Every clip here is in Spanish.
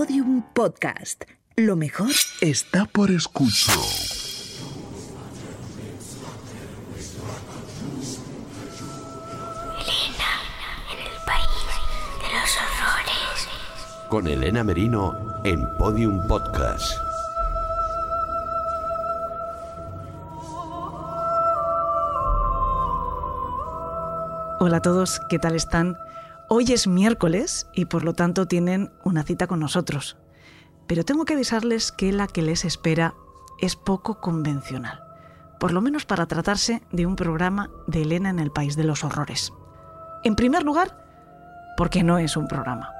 Podium Podcast. Lo mejor está por escuchar. Elena, en el país de los horrores. Con Elena Merino en Podium Podcast. Hola a todos, ¿qué tal están? Hoy es miércoles y por lo tanto tienen una cita con nosotros. Pero tengo que avisarles que la que les espera es poco convencional, por lo menos para tratarse de un programa de Elena en el País de los Horrores. En primer lugar, porque no es un programa.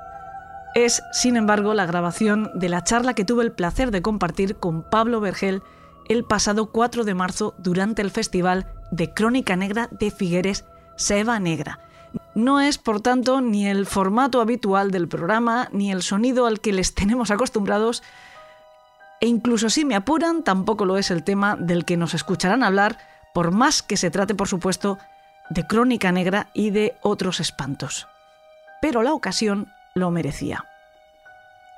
Es, sin embargo, la grabación de la charla que tuve el placer de compartir con Pablo Vergel el pasado 4 de marzo durante el Festival de Crónica Negra de Figueres Seba Negra. No es, por tanto, ni el formato habitual del programa, ni el sonido al que les tenemos acostumbrados, e incluso si me apuran, tampoco lo es el tema del que nos escucharán hablar, por más que se trate, por supuesto, de crónica negra y de otros espantos. Pero la ocasión lo merecía.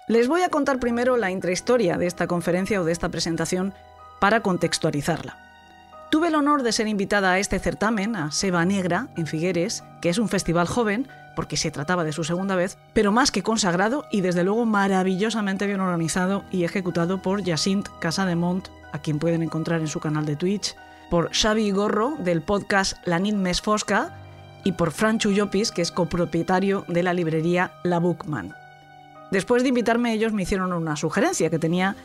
Les voy a contar primero la intrahistoria de esta conferencia o de esta presentación para contextualizarla. Tuve el honor de ser invitada a este certamen, a Seba Negra, en Figueres, que es un festival joven, porque se trataba de su segunda vez, pero más que consagrado y desde luego maravillosamente bien organizado y ejecutado por Jacint Casademont, a quien pueden encontrar en su canal de Twitch, por Xavi Gorro del podcast La Nit Més Fosca y por Fran Chuyopis, que es copropietario de la librería La Bookman. Después de invitarme ellos me hicieron una sugerencia que tenía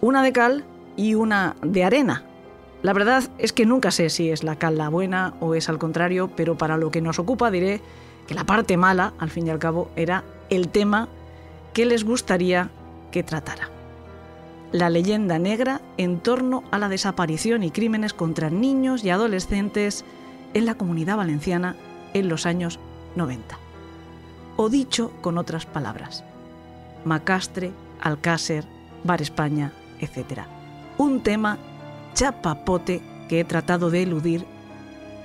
una de cal y una de arena, la verdad es que nunca sé si es la cal la buena o es al contrario, pero para lo que nos ocupa diré que la parte mala, al fin y al cabo, era el tema que les gustaría que tratara. La leyenda negra en torno a la desaparición y crímenes contra niños y adolescentes en la comunidad valenciana en los años 90. O dicho con otras palabras, Macastre, Alcácer, Bar España, etc. Un tema chapapote que he tratado de eludir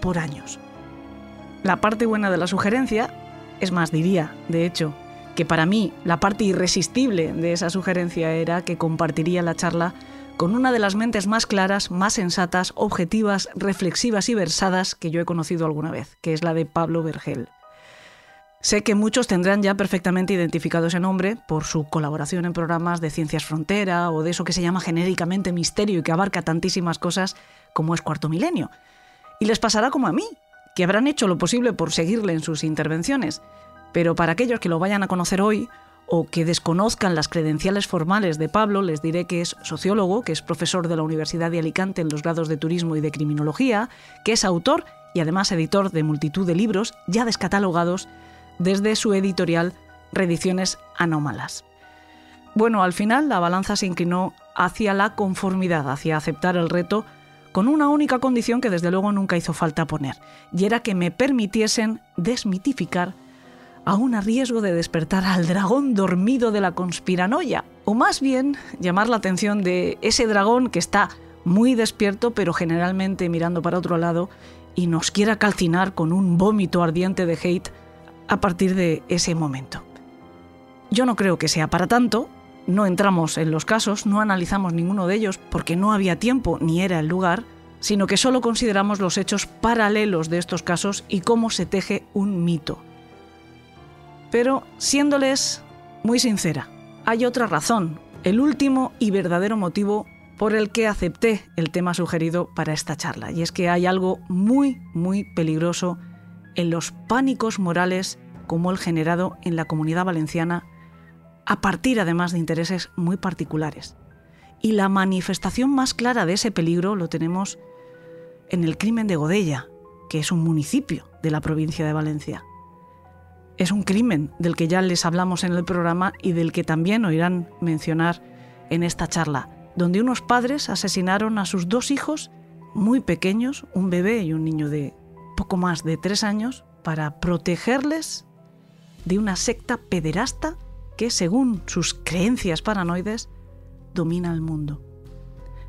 por años. La parte buena de la sugerencia, es más, diría, de hecho, que para mí la parte irresistible de esa sugerencia era que compartiría la charla con una de las mentes más claras, más sensatas, objetivas, reflexivas y versadas que yo he conocido alguna vez, que es la de Pablo Vergel. Sé que muchos tendrán ya perfectamente identificado ese nombre por su colaboración en programas de Ciencias Frontera o de eso que se llama genéricamente misterio y que abarca tantísimas cosas como es Cuarto Milenio. Y les pasará como a mí, que habrán hecho lo posible por seguirle en sus intervenciones. Pero para aquellos que lo vayan a conocer hoy o que desconozcan las credenciales formales de Pablo, les diré que es sociólogo, que es profesor de la Universidad de Alicante en los grados de Turismo y de Criminología, que es autor y además editor de multitud de libros ya descatalogados desde su editorial Reediciones Anómalas. Bueno, al final la balanza se inclinó hacia la conformidad, hacia aceptar el reto, con una única condición que desde luego nunca hizo falta poner, y era que me permitiesen desmitificar, aún a riesgo de despertar al dragón dormido de la conspiranoia, o más bien llamar la atención de ese dragón que está muy despierto, pero generalmente mirando para otro lado, y nos quiera calcinar con un vómito ardiente de hate a partir de ese momento. Yo no creo que sea para tanto, no entramos en los casos, no analizamos ninguno de ellos porque no había tiempo ni era el lugar, sino que solo consideramos los hechos paralelos de estos casos y cómo se teje un mito. Pero, siéndoles muy sincera, hay otra razón, el último y verdadero motivo por el que acepté el tema sugerido para esta charla, y es que hay algo muy, muy peligroso en los pánicos morales como el generado en la comunidad valenciana, a partir además de intereses muy particulares. Y la manifestación más clara de ese peligro lo tenemos en el crimen de Godella, que es un municipio de la provincia de Valencia. Es un crimen del que ya les hablamos en el programa y del que también oirán mencionar en esta charla, donde unos padres asesinaron a sus dos hijos muy pequeños, un bebé y un niño de poco más de tres años para protegerles de una secta pederasta que, según sus creencias paranoides, domina el mundo.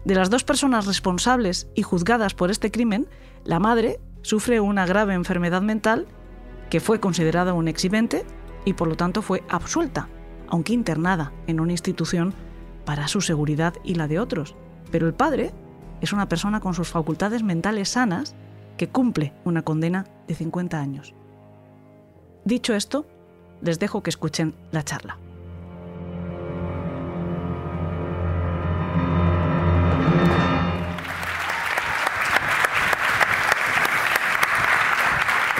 De las dos personas responsables y juzgadas por este crimen, la madre sufre una grave enfermedad mental que fue considerada un exhibente y por lo tanto fue absuelta. aunque internada en una institución para su seguridad y la de otros. Pero el padre es una persona con sus facultades mentales sanas que cumple una condena de 50 años. Dicho esto, les dejo que escuchen la charla.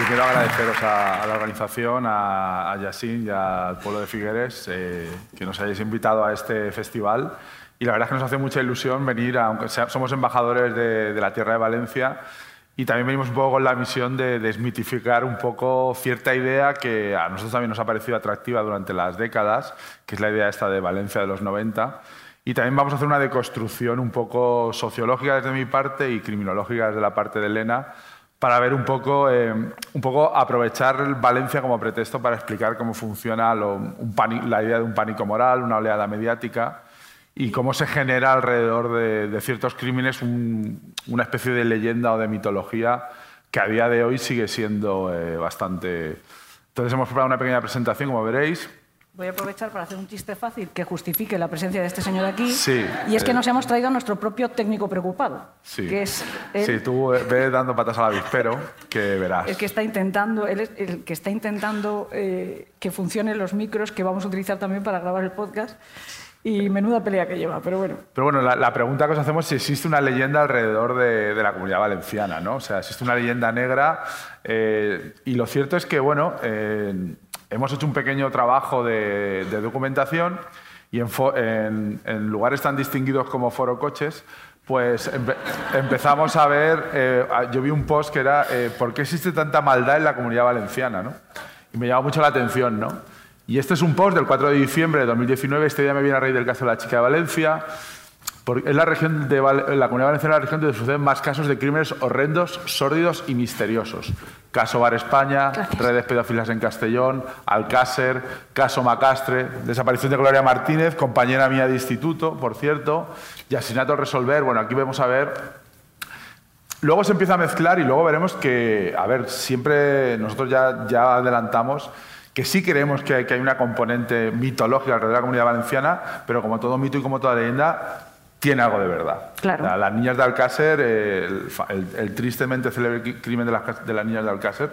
quiero agradeceros a, la organización, a, a Yacine y al pueblo de Figueres eh, que nos hayáis invitado a este festival. Y la verdad es que nos hace mucha ilusión venir, aunque somos embajadores de, la tierra de Valencia, y también venimos un poco con la misión de desmitificar un poco cierta idea que a nosotros también nos ha parecido atractiva durante las décadas, que es la idea esta de Valencia de los 90. Y también vamos a hacer una deconstrucción un poco sociológica desde mi parte y criminológica desde la parte de Elena, para ver un poco, eh, un poco aprovechar Valencia como pretexto para explicar cómo funciona la idea de un pánico moral, una oleada mediática y cómo se genera alrededor de, ciertos crímenes una especie de leyenda o de mitología que a día de hoy sigue siendo eh, bastante... Entonces hemos preparado una pequeña presentación, como veréis, Voy a aprovechar para hacer un chiste fácil que justifique la presencia de este señor aquí. Sí, y es que nos hemos traído a nuestro propio técnico preocupado. Sí, que es sí tú ves dando patas al avispero, que verás. El que está intentando, es el que está intentando eh, que funcionen los micros que vamos a utilizar también para grabar el podcast. Y menuda pelea que lleva, pero bueno. Pero bueno, la, pregunta que os hacemos es si existe una leyenda alrededor de, la comunidad valenciana, ¿no? O sea, existe una leyenda negra. Eh, y lo cierto es que, bueno, eh, hemos hecho un pequeño trabajo de, documentación y en, lugares tan distinguidos como Foro Coches, pues empezamos a ver, eh, yo vi un post que era eh, ¿por qué existe tanta maldad en la comunidad valenciana? ¿no? Y me llamó mucho la atención. ¿no? Y este es un post del 4 de diciembre de 2019, este día me viene a reír del caso de la chica de Valencia, es la región de la Comunidad Valenciana la región donde suceden más casos de crímenes horrendos, sórdidos y misteriosos. Caso Bar España, redes pedófilas en Castellón, Alcácer, caso Macastre, desaparición de Gloria Martínez, compañera mía de instituto, por cierto, y asesinato a resolver. Bueno, aquí vamos a ver Luego se empieza a mezclar y luego veremos que, a ver, siempre nosotros ya, ya adelantamos que sí creemos que hay, que hay, una componente mitológica alrededor de la comunidad valenciana, pero como todo mito y como toda leyenda, tiene algo de verdad. Claro. Las niñas de Alcácer, el, tristemente célebre crimen de las, de las, niñas de Alcácer,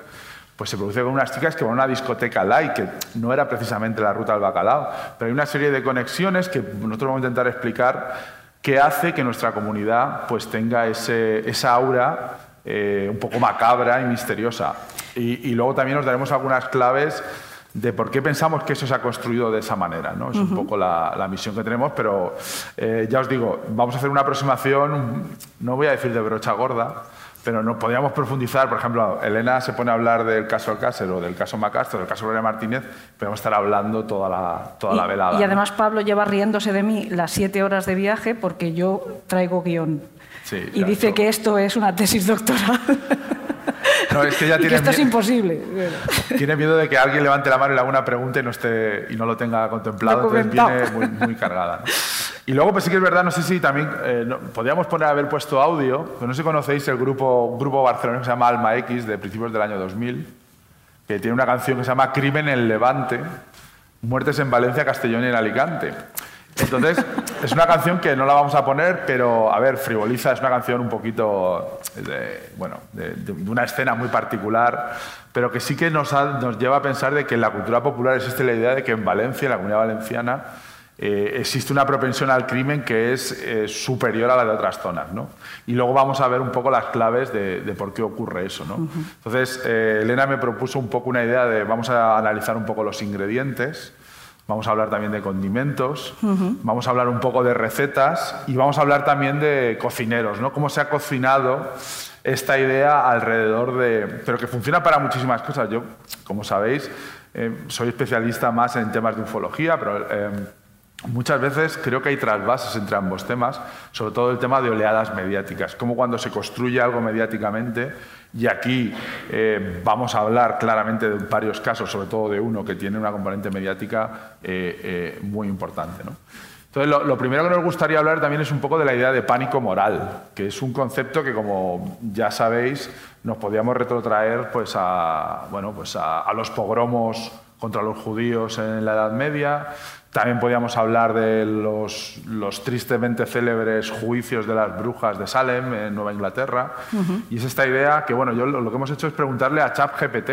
pues se produce con unas chicas que van a una discoteca light, que no era precisamente la ruta del bacalao, pero hay una serie de conexiones que nosotros vamos a intentar explicar que hace que nuestra comunidad pues tenga ese, esa aura eh, un poco macabra y misteriosa. Y, y luego también nos daremos algunas claves de por qué pensamos que eso se ha construido de esa manera. ¿no? Es un poco la, misión que tenemos, pero eh, ya os digo, vamos a hacer una aproximación, no voy a decir de brocha gorda, pero no podríamos profundizar. Por ejemplo, Elena se pone a hablar del caso Alcácer o del caso Macastro, del caso Gloria Martínez, podemos estar hablando toda la, toda la velada. Y además Pablo lleva riéndose de mí las siete horas de viaje porque yo traigo guion. y dice que esto es una tesis doctoral. No, es que ya tiene esto es imposible. Tiene miedo de que alguien levante la mano y le haga una pregunta y no, esté, y no lo tenga contemplado, entonces viene muy, muy cargada. Y luego, pues sí que es verdad, no sé si también eh, podríamos poner haber puesto audio, pero no sé si conocéis el grupo, grupo barcelonés que se llama Alma X, de principios del año 2000, que tiene una canción que se llama Crimen en Levante, Muertes en Valencia, Castellón y en Alicante. Entonces, es una canción que no la vamos a poner, pero, a ver, frivoliza, es una canción un poquito, de, bueno, de, una escena muy particular, pero que sí que nos, nos, lleva a pensar de que en la cultura popular existe la idea de que en Valencia, en la comunidad valenciana, eh, existe una propensión al crimen que es eh, superior a la de otras zonas. ¿no? Y luego vamos a ver un poco las claves de, por qué ocurre eso. ¿no? Entonces, eh, Elena me propuso un poco una idea de, vamos a analizar un poco los ingredientes, Vamos a hablar también de condimentos, vamos a hablar un poco de recetas y vamos a hablar también de cocineros, ¿no? Cómo se ha cocinado esta idea alrededor de... pero que funciona para muchísimas cosas. Yo, como sabéis, eh, soy especialista más en temas de ufología, pero... Eh, muchas veces creo que hay trasvases entre ambos temas, sobre todo el tema de oleadas mediáticas, como cuando se construye algo mediáticamente y aquí eh, vamos a hablar claramente de varios casos, sobre todo de uno que tiene una componente mediática eh, eh, muy importante. Entonces, lo, primero que nos gustaría hablar también es un poco de la idea de pánico moral, que es un concepto que, como ya sabéis, nos podíamos retrotraer pues, bueno, pues a, los pogromos contra los judíos en la Edad Media. También podíamos hablar de los, los tristemente célebres juicios de las brujas de Salem en Nueva Inglaterra. Y es esta idea que, bueno, yo lo, lo que hemos hecho es preguntarle a ChatGPT.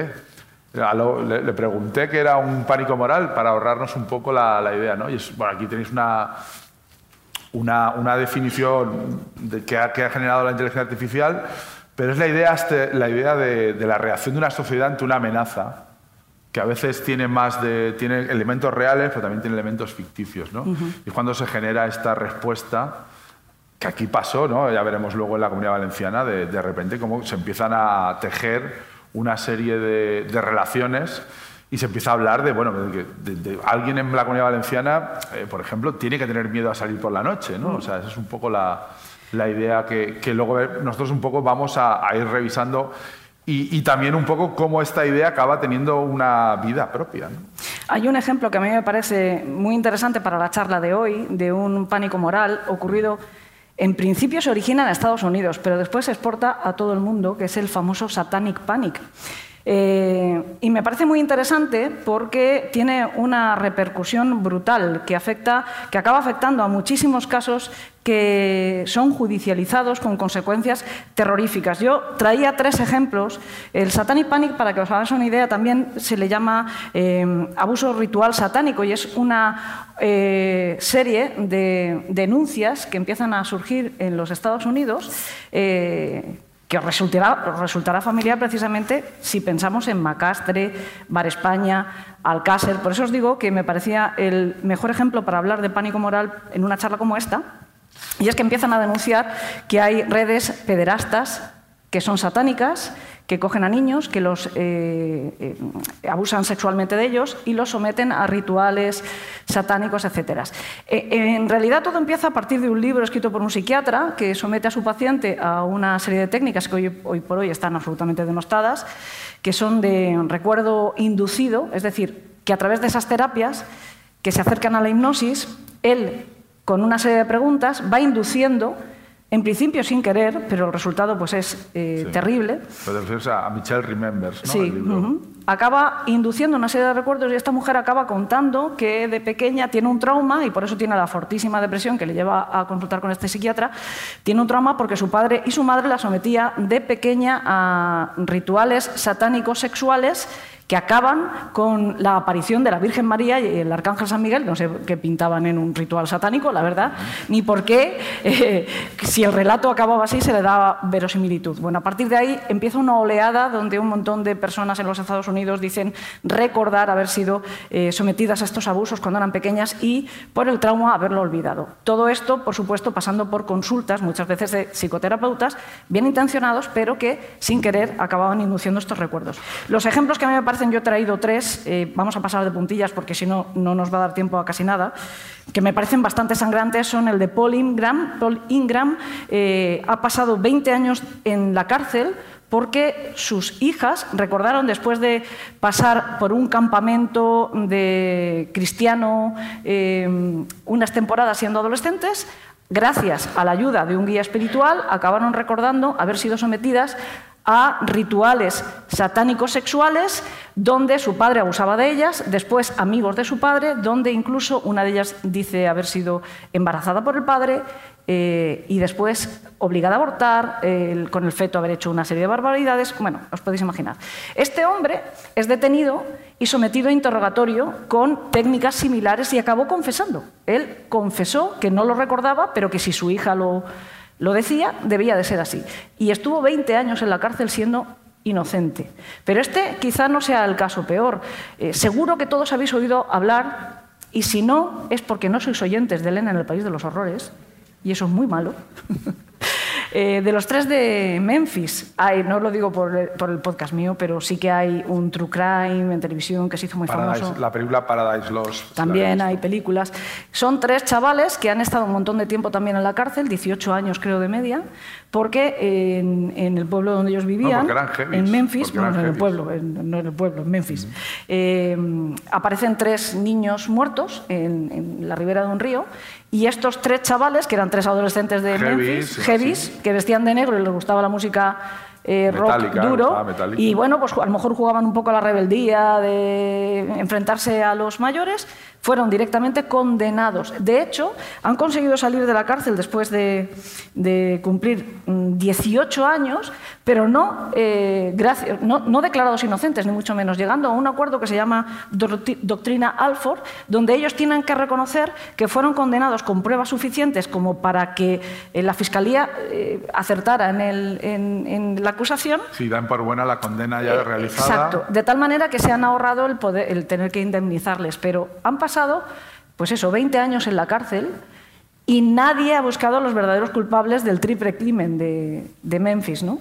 Le, le pregunté que era un pánico moral para ahorrarnos un poco la, la idea, ¿no? Y es, bueno, aquí tenéis una, una, una definición de que, ha, que ha generado la inteligencia artificial, pero es la idea, este- la idea de, de la reacción de una sociedad ante una amenaza que a veces tiene más de tiene elementos reales, pero también tiene elementos ficticios, ¿no? Y es cuando se genera esta respuesta que aquí pasó, ¿no? Ya veremos luego en la Comunidad Valenciana, de, de repente cómo se empiezan a tejer una serie de, de relaciones y se empieza a hablar de, bueno, de, que- de- de alguien en la Comunidad Valenciana, eh, por ejemplo, tiene que tener miedo a salir por la noche, ¿no? O sea, esa es un poco la, la idea que, que luego nosotros un poco vamos a, a ir revisando y, también un poco cómo esta idea acaba teniendo una vida propia. Hay un ejemplo que a mí me parece muy interesante para la charla de hoy, de un pánico moral ocurrido, en principio se origina en Estados Unidos, pero después se exporta a todo el mundo, que es el famoso Satanic Panic. Eh, y me parece muy interesante porque tiene una repercusión brutal que, afecta, que acaba afectando a muchísimos casos que son judicializados con consecuencias terroríficas. Yo traía tres ejemplos. El Satanic Panic, para que os hagáis una idea, también se le llama eh, abuso ritual satánico y es una eh, serie de denuncias que empiezan a surgir en los Estados Unidos. Que os resultará, resultará familiar precisamente si pensamos en Macastre, Bar España, Alcácer. Por eso os digo que me parecía el mejor ejemplo para hablar de pánico moral en una charla como esta. Y es que empiezan a denunciar que hay redes pederastas que son satánicas, que cogen a niños, que los eh, eh, abusan sexualmente de ellos y los someten a rituales satánicos, etc. Eh, en realidad todo empieza a partir de un libro escrito por un psiquiatra que somete a su paciente a una serie de técnicas que hoy, hoy por hoy están absolutamente denostadas, que son de recuerdo inducido, es decir, que a través de esas terapias que se acercan a la hipnosis, él, con una serie de preguntas, va induciendo, en principio sin querer, pero el resultado pues, es eh, Sí. terrible, Pero te refieres a, Michelle Remembers, ¿no? Sí, El libro. ujú. acaba induciendo una serie de recuerdos y esta mujer acaba contando que de pequeña tiene un trauma y por eso tiene la fortísima depresión que le lleva a consultar con este psiquiatra. Tiene un trauma porque su padre y su madre la sometía de pequeña a rituales satánicos sexuales que acaban con la aparición de la Virgen María y el Arcángel San Miguel, no sé qué pintaban en un ritual satánico, la verdad, ni por qué, eh, si el relato acababa así, se le daba verosimilitud. Bueno, a partir de ahí empieza una oleada donde un montón de personas en los Estados Unidos dicen recordar haber sido eh, sometidas a estos abusos cuando eran pequeñas y por el trauma haberlo olvidado. Todo esto, por supuesto, pasando por consultas, muchas veces de psicoterapeutas, bien intencionados, pero que sin querer acababan induciendo estos recuerdos. Los ejemplos que a mí me parecen, yo he traído tres, eh, vamos a pasar de puntillas porque si no, no nos va a dar tiempo a casi nada, que me parecen bastante sangrantes, son el de Paul Ingram. Paul Ingram eh, ha pasado 20 años en la cárcel porque sus hijas recordaron después de pasar por un campamento de cristiano eh, unas temporadas siendo adolescentes, gracias a la ayuda de un guía espiritual, acabaron recordando haber sido sometidas a rituales satánicos sexuales donde su padre abusaba de ellas, después amigos de su padre, donde incluso una de ellas dice haber sido embarazada por el padre eh, y después obligada a abortar, eh, con el feto haber hecho una serie de barbaridades. Bueno, os podéis imaginar. Este hombre es detenido y sometido a interrogatorio con técnicas similares y acabó confesando. Él confesó que no lo recordaba, pero que si su hija lo, lo decía, debía de ser así. Y estuvo 20 años en la cárcel siendo inocente. Pero este quizá no sea el caso peor. Eh, seguro que todos habéis oído hablar, y si no, es porque no sois oyentes de Elena en el País de los Horrores, y eso es muy malo. Eh, de los tres de Memphis, hay, no lo digo por el, por el podcast mío, pero sí que hay un True Crime en televisión que se hizo muy Paradise- famoso. la película Paradise Lost. También hay películas. Son tres chavales que han estado un montón de tiempo también en la cárcel, 18 años creo de media, porque en, en el pueblo donde ellos vivían, en Memphis, porque eran bueno, en el heavies. pueblo, en- no en el pueblo, en Memphis, eh, aparecen tres niños muertos en, en la ribera de un río y estos tres chavales, que eran tres adolescentes de Memphis, sí, heavies, sí. que vestían de negro y les gustaba la música eh, rock duro. Y bueno, pues a lo mejor jugaban un poco a la rebeldía de enfrentarse a los mayores, fueron directamente condenados. De hecho, han conseguido salir de la cárcel después de, de cumplir mm, 18 años, pero no, eh, no, no declarados inocentes, ni mucho menos, llegando a un acuerdo que se llama Doctrina Alford, donde ellos tienen que reconocer que fueron condenados con pruebas suficientes como para que eh, la Fiscalía eh, acertara en, el- en- en la acusación Sí, dan por buena la condena ya eh, realizada. Exacto, de tal manera que se han ahorrado el, poder, el tener que indemnizarles, pero han pasado, pues eso, 20 años en la cárcel y nadie ha buscado a los verdaderos culpables del triple crimen de, de Memphis, ¿no?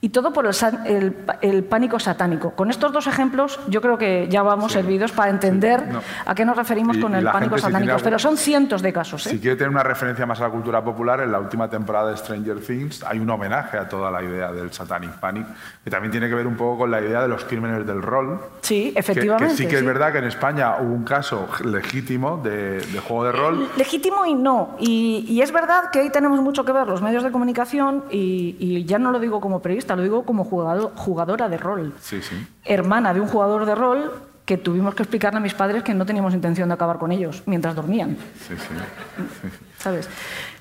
Y todo por el, el el pánico satánico. Con estos dos ejemplos yo creo que ya vamos servidos para entender no. a qué nos referimos Y- con y el pánico satánico. algún- Pero son cientos de casos, ¿eh? Si quiere tener una referencia más a la cultura popular, en la última temporada de Stranger Things hay un homenaje a toda la idea del Satanic Panic, que también tiene que ver un poco con la idea de los crímenes del rol. Sí, Que- efectivamente. Que, sí que es sí. verdad que en España hubo un caso legítimo de, de juego de rol. Legítimo y no. Y, y es verdad que ahí tenemos mucho que ver los medios de comunicación y ya no lo digo como periodista, lo digo como jugador- jugadora de rol. Sí, sí. Hermana de un jugador de rol que tuvimos que explicarle a mis padres que no teníamos intención de acabar con ellos mientras dormían. sí, sí. ¿sabes?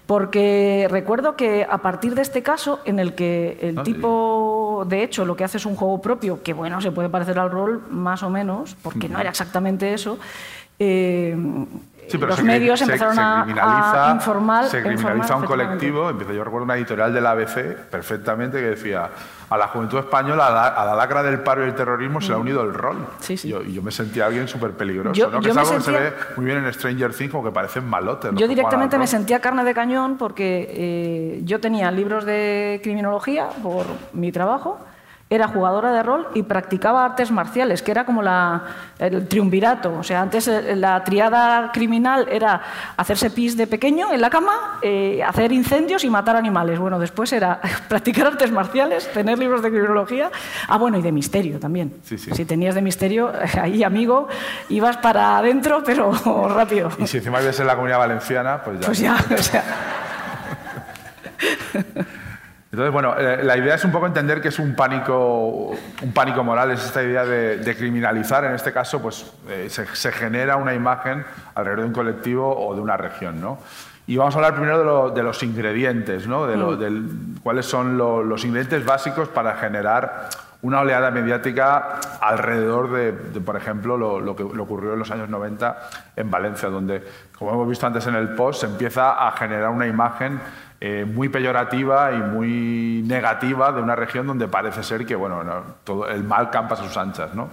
Porque recuerdo que a partir de este caso, en el que el No, tipo, de hecho, lo que hace es un juego propio, que bueno, se puede parecer al rol más o menos, porque no era exactamente eso, eh, Sí, pero los se medios se- empezaron se criminaliza, a, informar. Se criminaliza un colectivo. Yo recuerdo una editorial del ABC perfectamente que decía: a la juventud española, a la, a la lacra del paro y el terrorismo se le ha unido el rol. Mm. Sí, sí. Yo, y yo me sentía alguien súper peligroso. Yo- ¿no? Que es algo que sentía- se ve muy bien en Stranger Things, como que parecen malotes. Yo que directamente me sentía carne de cañón porque eh, yo tenía libros de criminología por mi trabajo, era jugadora de rol y practicaba artes marciales, que era como la, el triunvirato. O sea, antes eh, la triada criminal era hacerse pis de pequeño en la cama, eh, hacer incendios y matar animales. Bueno, después era practicar artes marciales, tener libros de criminología. Ah, bueno, y de misterio también. Sí, sí. Si tenías de misterio, ahí, amigo, ibas para adentro, pero rápido. Y si encima vives en la comunidad valenciana, pues ya. Pues ya, o sea, Entonces, bueno, eh, la idea es un poco entender que es un pánico, un pánico moral, es esta idea de, de criminalizar. En este caso, pues eh, se, se genera una imagen alrededor de un colectivo o de una región, ¿no? Y vamos a hablar primero de, lo- de los ingredientes, ¿no? De lo- del- cuáles son lo- los ingredientes básicos para generar una oleada mediática alrededor de, de, por ejemplo, lo, lo que lo ocurrió en los años 90 en Valencia, donde, como hemos visto antes en el post, se empieza a generar una imagen eh, muy peyorativa y muy negativa de una región donde parece ser que bueno, no, todo el mal campa a sus anchas. ¿no?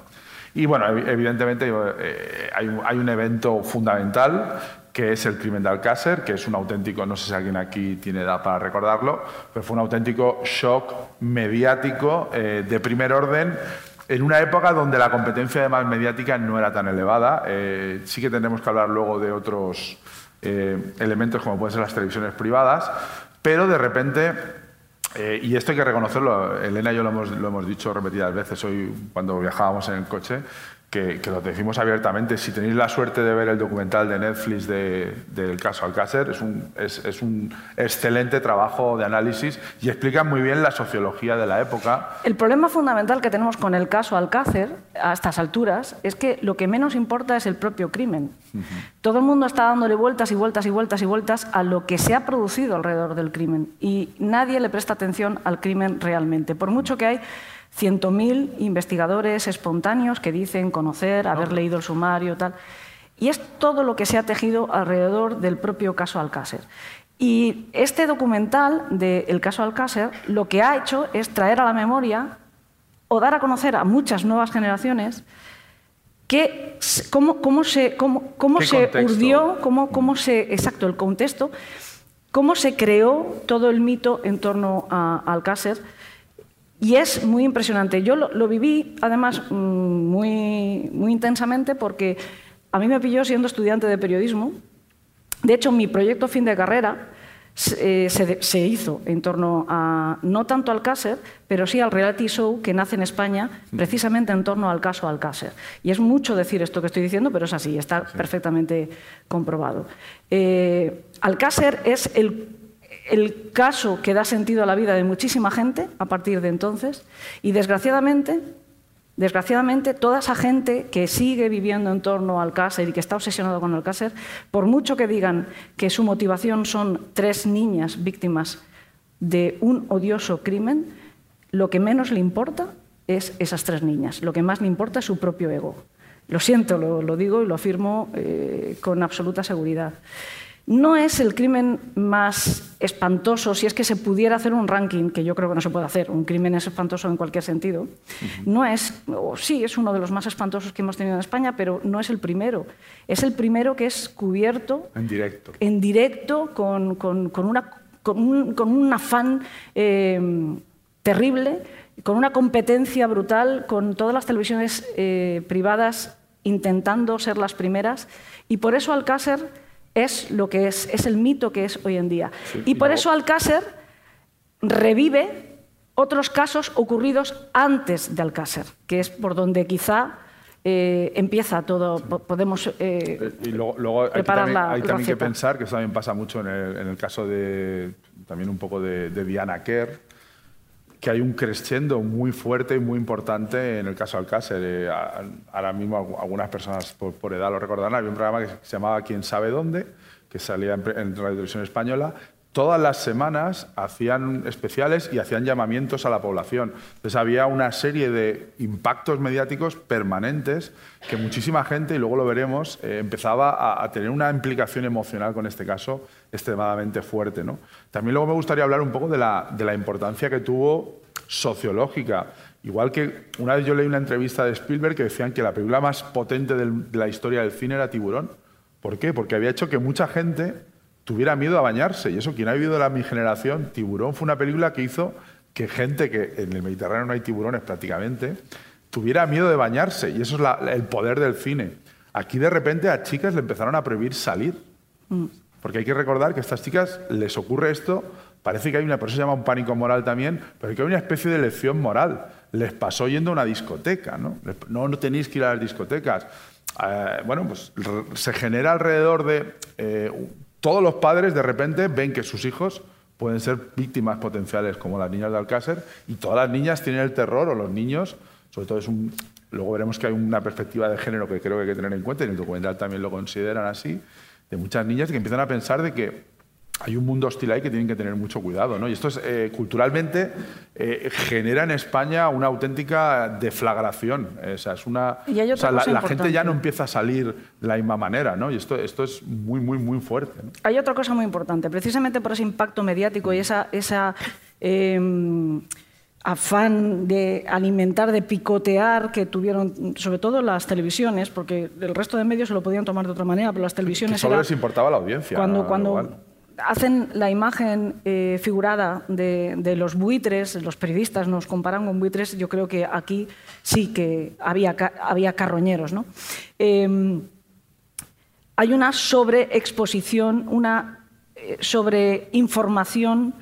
Y bueno, evi- evidentemente eh, hay, hay un evento fundamental que es el crimen de Alcácer, que es un auténtico, no sé si alguien aquí tiene edad para recordarlo, pero fue un auténtico shock mediático eh, de primer orden en una época donde la competencia además mediática no era tan elevada. Eh, sí que tendremos que hablar luego de otros eh, elementos como pueden ser las televisiones privadas, pero de repente, eh, y esto hay que reconocerlo, Elena y yo lo hemos, lo hemos dicho repetidas veces hoy cuando viajábamos en el coche, que, que lo decimos abiertamente, si tenéis la suerte de ver el documental de Netflix de- del caso Alcácer, es un, es, es un excelente trabajo de análisis y explica muy bien la sociología de la época. el problema fundamental que tenemos con el caso Alcácer a estas alturas es que lo que menos importa es el propio crimen. Todo el mundo está dándole vueltas y vueltas y vueltas y vueltas a lo que se ha producido alrededor del crimen y nadie le presta atención al crimen realmente. Por mucho que hay 100.000 investigadores espontáneos que dicen conocer, haber leído el sumario, tal. Y es todo lo que se ha tejido alrededor del propio caso Alcácer. Y este documental del caso Alcácer lo que ha hecho es traer a la memoria o dar a conocer a muchas nuevas generaciones que, cómo, cómo se, cómo, cómo ¿Qué se contexto? urdió, cómo, cómo se, exacto, el contexto, cómo se creó todo el mito en torno a Alcácer. Y es muy impresionante. Yo lo, lo viví, además, mm, muy, muy intensamente porque a mí me pilló siendo estudiante de periodismo. De hecho, mi proyecto fin de carrera se, eh, se hizo en torno a, no tanto Alcácer, pero sí al reality show que nace en España precisamente en torno al caso Alcácer. Y es mucho decir esto que estoy diciendo, pero es así, está perfectamente comprobado. Eh, Alcácer es el el caso que da sentido a la vida de muchísima gente a partir de entonces y desgraciadamente, desgraciadamente toda esa gente que sigue viviendo en torno al Alcácer y que está obsesionado con el Alcácer, por mucho que digan que su motivación son tres niñas víctimas de un odioso crimen, lo que menos le importa es esas tres niñas, lo que más le importa es su propio ego. Lo siento, lo, digo y lo afirmo eh, con absoluta seguridad. No es el crimen más espantoso, si es que se pudiera hacer un ranking, que yo creo que no se puede hacer, un crimen es espantoso en cualquier sentido. No es, o sí, es uno de los más espantosos que hemos tenido en España, pero no es el primero. Es el primero que es cubierto en directo, en directo con, una, con, un, afán eh, terrible, con una competencia brutal, con todas las televisiones eh, privadas intentando ser las primeras. Y por eso Alcácer es lo que es, es el mito que es hoy en día. y por eso Alcácer revive otros casos ocurridos antes de Alcácer, que es por donde quizá eh, empieza todo, podemos eh, y luego, hay también, que pensar, que eso también pasa mucho en el, caso de, también un poco de, de Diana Kerr, que hay un crescendo muy fuerte y muy importante en el caso Alcácer. Eh, ahora mismo algunas personas por, edad lo recordarán, había un programa que se llamaba Quién sabe dónde, que salía en, en Radio Televisión Española, todas las semanas hacían especiales y hacían llamamientos a la población. Entonces había una serie de impactos mediáticos permanentes que muchísima gente, y luego lo veremos, eh, empezaba a, tener una implicación emocional con este caso extremadamente fuerte. ¿no? También luego me gustaría hablar un poco de la, de la importancia que tuvo sociológica. Igual que una vez yo leí una entrevista de Spielberg que decían que la película más potente de la historia del cine era Tiburón. ¿Por qué? Porque había hecho que mucha gente tuviera miedo a bañarse. Y eso, quien ha vivido la mi generación, Tiburón fue una película que hizo que gente que en el Mediterráneo no hay tiburones prácticamente, tuviera miedo de bañarse. Y eso es el poder del cine. Aquí de repente a chicas le empezaron a prohibir salir. Mm. Porque hay que recordar que a estas chicas les ocurre esto, parece que hay una, por eso se llama un pánico moral también, pero que hay una especie de lección moral. Les pasó yendo a una discoteca, ¿no? No, no tenéis que ir a las discotecas. Eh, bueno, pues se genera alrededor de eh, todos los padres de repente ven que sus hijos pueden ser víctimas potenciales como las niñas de Alcácer y todas las niñas tienen el terror o los niños, sobre todo es un... Luego veremos que hay una perspectiva de género que creo que hay que tener en cuenta y en el documental también lo consideran así, de muchas niñas que empiezan a pensar de que hay un mundo hostil ahí que tienen que tener mucho cuidado. ¿no? Y esto es, eh, culturalmente eh, genera en España una auténtica deflagración. o sea, es una, la, gente ya no empieza a salir de la misma manera. ¿no? Y esto, esto es muy, muy, muy fuerte. Hay otra cosa muy importante. Precisamente por ese impacto mediático y esa... esa em, afán de alimentar, de picotear que tuvieron, sobre todo las televisiones, porque el resto de medios se lo podían tomar de otra manera, pero las televisiones... solo les importaba la audiencia. Cuando, cuando, hacen la imagen eh, figurada de, los buitres, los periodistas nos comparan con buitres, yo creo que aquí sí que había, había carroñeros. ¿no? Em, hay una sobreexposición, una eh, sobreinformación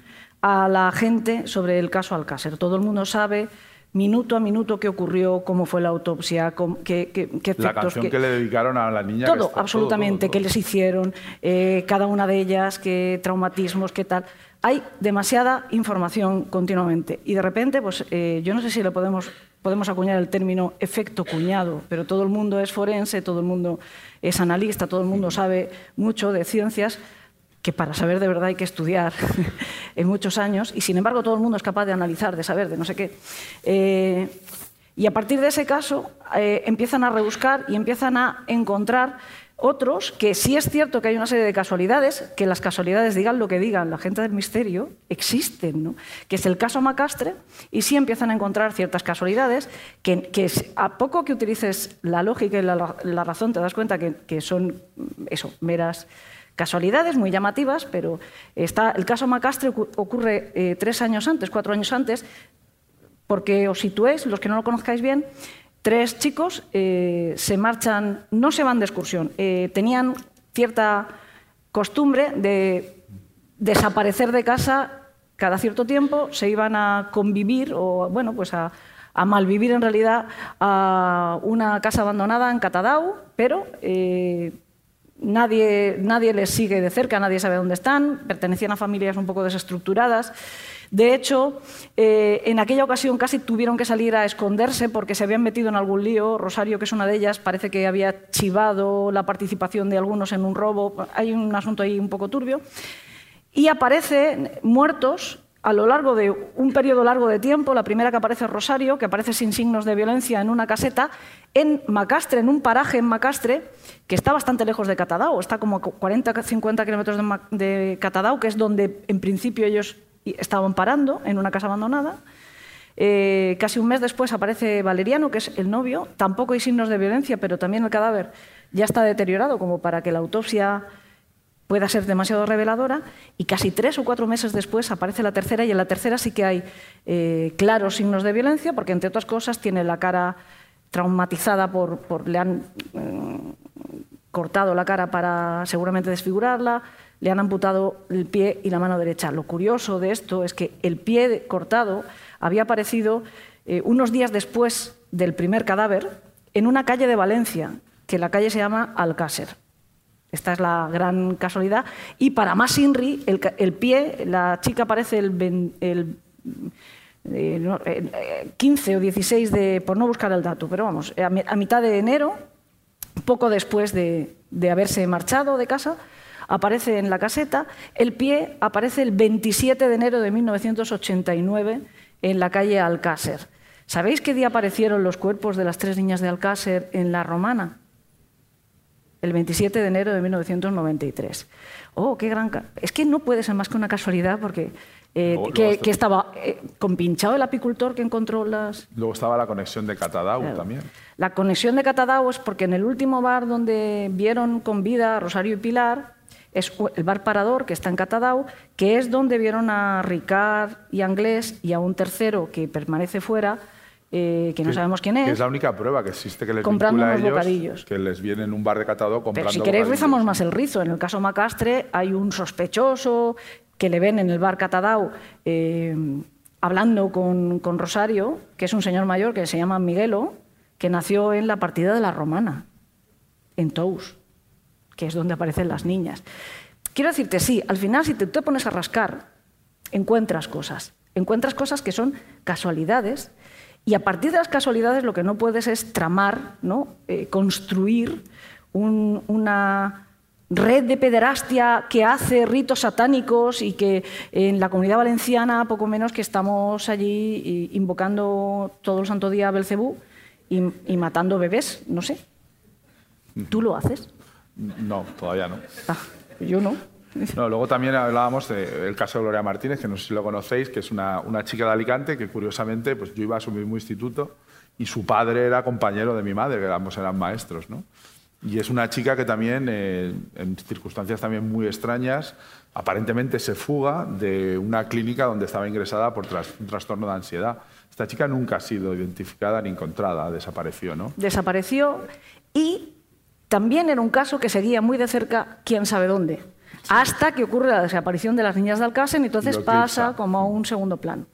a la gente sobre el caso Alcácer. Todo el mundo sabe minuto a minuto qué ocurrió, cómo fue la autopsia, qué, qué, qué efectos... La canción que, le dedicaron a la niña. Todo, absolutamente, qué les hicieron, eh, cada una de ellas, qué traumatismos, qué tal. Hay demasiada información continuamente y de repente, pues eh, yo no sé si le podemos, podemos acuñar el término efecto cuñado, pero todo el mundo es forense, todo el mundo es analista, todo el mundo sabe mucho de ciencias que para saber de verdad hay que estudiar en muchos años, y sin embargo todo el mundo es capaz de analizar, de saber, de no sé qué. Eh, y a partir de ese caso eh, empiezan a rebuscar y empiezan a encontrar otros que sí es cierto que hay una serie de casualidades, que las casualidades digan lo que digan, la gente del misterio, existen, ¿no? que es el caso Macastre, y sí empiezan a encontrar ciertas casualidades que, a poco que utilices la lógica y la, razón te das cuenta que, que son eso, meras casualidades muy llamativas, pero está, el caso Macastre ocurre eh, tres años antes, cuatro años antes, porque os situéis, los que no lo conozcáis bien, tres chicos eh, se marchan, no se van de excursión, eh, tenían cierta costumbre de desaparecer de casa cada cierto tiempo, se iban a convivir o, bueno, pues a, a malvivir en realidad a una casa abandonada en Catadau, pero nadie, nadie les sigue de cerca, nadie sabe dónde están, pertenecían a familias un poco desestructuradas. De hecho, eh, en aquella ocasión casi tuvieron que salir a esconderse porque se habían metido en algún lío. Rosario, que es una de ellas, parece que había chivado la participación de algunos en un robo. Hay un asunto ahí un poco turbio. Y aparecen muertos a lo largo de un periodo largo de tiempo. La primera que aparece es Rosario, que aparece sin signos de violencia en una caseta, en Macastre, en un paraje en Macastre, que está bastante lejos de Catadao. Está como 40-50 kilómetros de Catadao, que es donde en principio ellos estaban parando en una casa abandonada. Eh, casi un mes después aparece Valeriano, que es el novio. Tampoco hay signos de violencia, pero también el cadáver ya está deteriorado como para que la autopsia pueda ser demasiado reveladora. Y casi tres o cuatro meses después aparece la tercera y en la tercera sí que hay eh, claros signos de violencia, porque entre otras cosas tiene la cara traumatizada por, le han mm, cortado la cara para seguramente desfigurarla, le han amputado el pie y la mano derecha. Lo curioso de esto es que el pie cortado había aparecido eh, unos días después del primer cadáver en una calle de Valencia, que la calle se llama Alcácer. Esta es la gran casualidad. Y para más Inri, el, pie, la chica aparece el, 15 eh, eh, o 16 de, por no buscar el dato, pero vamos, a, mitad de enero, poco después de haberse marchado de casa, aparece en la caseta, el pie aparece el 27 de enero de 1989 en la calle Alcácer. ¿Sabéis qué día aparecieron los cuerpos de las tres niñas de Alcácer en la Romana? El 27 de enero de 1993. Oh, qué gran... Es que no puede ser más que una casualidad porque eh, que, estaba eh, compinchado el apicultor que encontró las... Luego estaba la conexión de Catadau también. La conexión de Catadau es porque en el último bar donde vieron con vida a Rosario y Pilar, es el bar Parador, que está en Catadau, que es donde vieron a Ricard y a Anglés y a un tercero que permanece fuera, eh, que no sabemos quién es. Que es la única prueba que existe que les comprando vincula a ellos, bocadillos. que les viene en un bar de Catadau comprando Pero si queréis rizamos más el rizo. En el caso Macastre hay un sospechoso que le ven en el bar Catadau eh, hablando con, con Rosario, que es un señor mayor que se llama Miguelo, que nació en la partida de la Romana, en Tous que es donde aparecen las niñas. Quiero decirte, sí, al final si te, te pones a rascar, encuentras cosas. Encuentras cosas que son casualidades y a partir de las casualidades lo que no puedes es tramar, ¿no? Eh, construir una red de pederastia que hace ritos satánicos y que en la comunidad valenciana poco menos que estamos allí invocando todo el santo día a Belcebú y, y matando bebés, no sé. ¿Tú lo haces? No, todavía no. Ah, yo no. No, luego también hablábamos del caso de Gloria Martínez, que no sé si lo conocéis, que es una, una, chica de Alicante que curiosamente pues yo iba a su mismo instituto y su padre era compañero de mi madre, que ambos eran maestros. ¿no? Y es una chica que también, eh, en circunstancias también muy extrañas, aparentemente se fuga de una clínica donde estaba ingresada por un trastorno de ansiedad. Esta chica nunca ha sido identificada ni encontrada, desapareció, ¿no? Desapareció y también era un caso que seguía muy de cerca quién sabe dónde, hasta que ocurre la desaparición de las niñas de Alcácer y entonces pasa como a un segundo plano.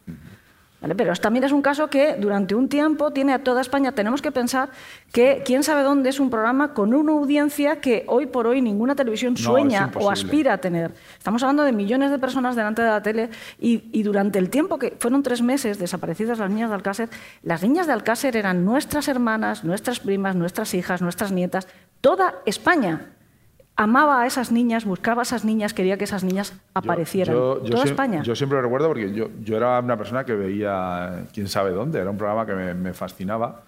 Pero también es un caso que durante un tiempo tiene a toda España. Tenemos que pensar que quién sabe dónde es un programa con una audiencia que hoy por hoy ninguna televisión sueña o aspira a tener. Estamos hablando de millones de personas delante de la tele y, y, durante el tiempo que fueron tres meses desaparecidas las niñas de Alcácer, las niñas de Alcácer eran nuestras hermanas, nuestras primas, nuestras hijas, nuestras nietas, toda España amaba a esas niñas, buscaba a esas niñas, quería que esas niñas aparecieran. Toda España. Yo siempre lo recuerdo porque yo, yo, era una persona que veía quién sabe dónde, era un programa que me, fascinaba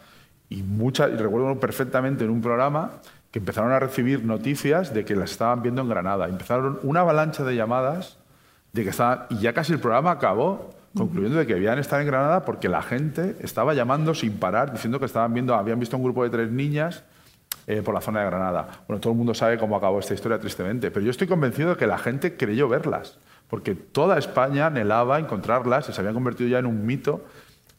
y, mucha, y recuerdo perfectamente en un programa que empezaron a recibir noticias de que las estaban viendo en Granada. Empezaron una avalancha de llamadas de que estaban, y ya casi el programa acabó concluyendo de que debían estar en Granada porque la gente estaba llamando sin parar, diciendo que estaban viendo, habían visto un grupo de tres niñas eh, por la zona de Granada. Bueno, todo el mundo sabe cómo acabó esta historia tristemente, pero yo estoy convencido de que la gente creyó verlas, porque toda España anhelaba encontrarlas y se habían convertido ya en un mito.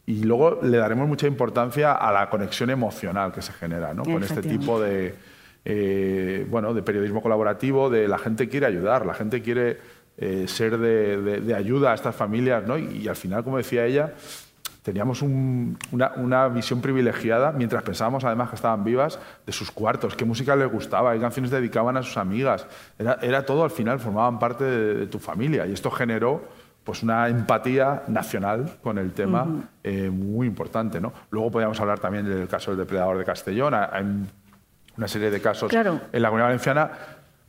Y luego le daremos mucha importancia a la conexión emocional que se genera ¿no? con este tipo de, eh, bueno, de periodismo colaborativo, de la gente quiere ayudar, la gente quiere eh, ser de, ayuda a estas familias, ¿no? y, al final, como decía ella, teníamos un- una, una visión privilegiada, mientras pensábamos además que estaban vivas, de sus cuartos, qué música les gustaba, qué canciones dedicaban a sus amigas. Era, era todo al final, formaban parte de, de tu familia y esto generó pues una empatía nacional con el tema eh, muy importante. ¿no? Luego podríamos hablar también del caso del depredador de Castellón, hay hay una serie de casos Claro. en la Comunidad Valenciana.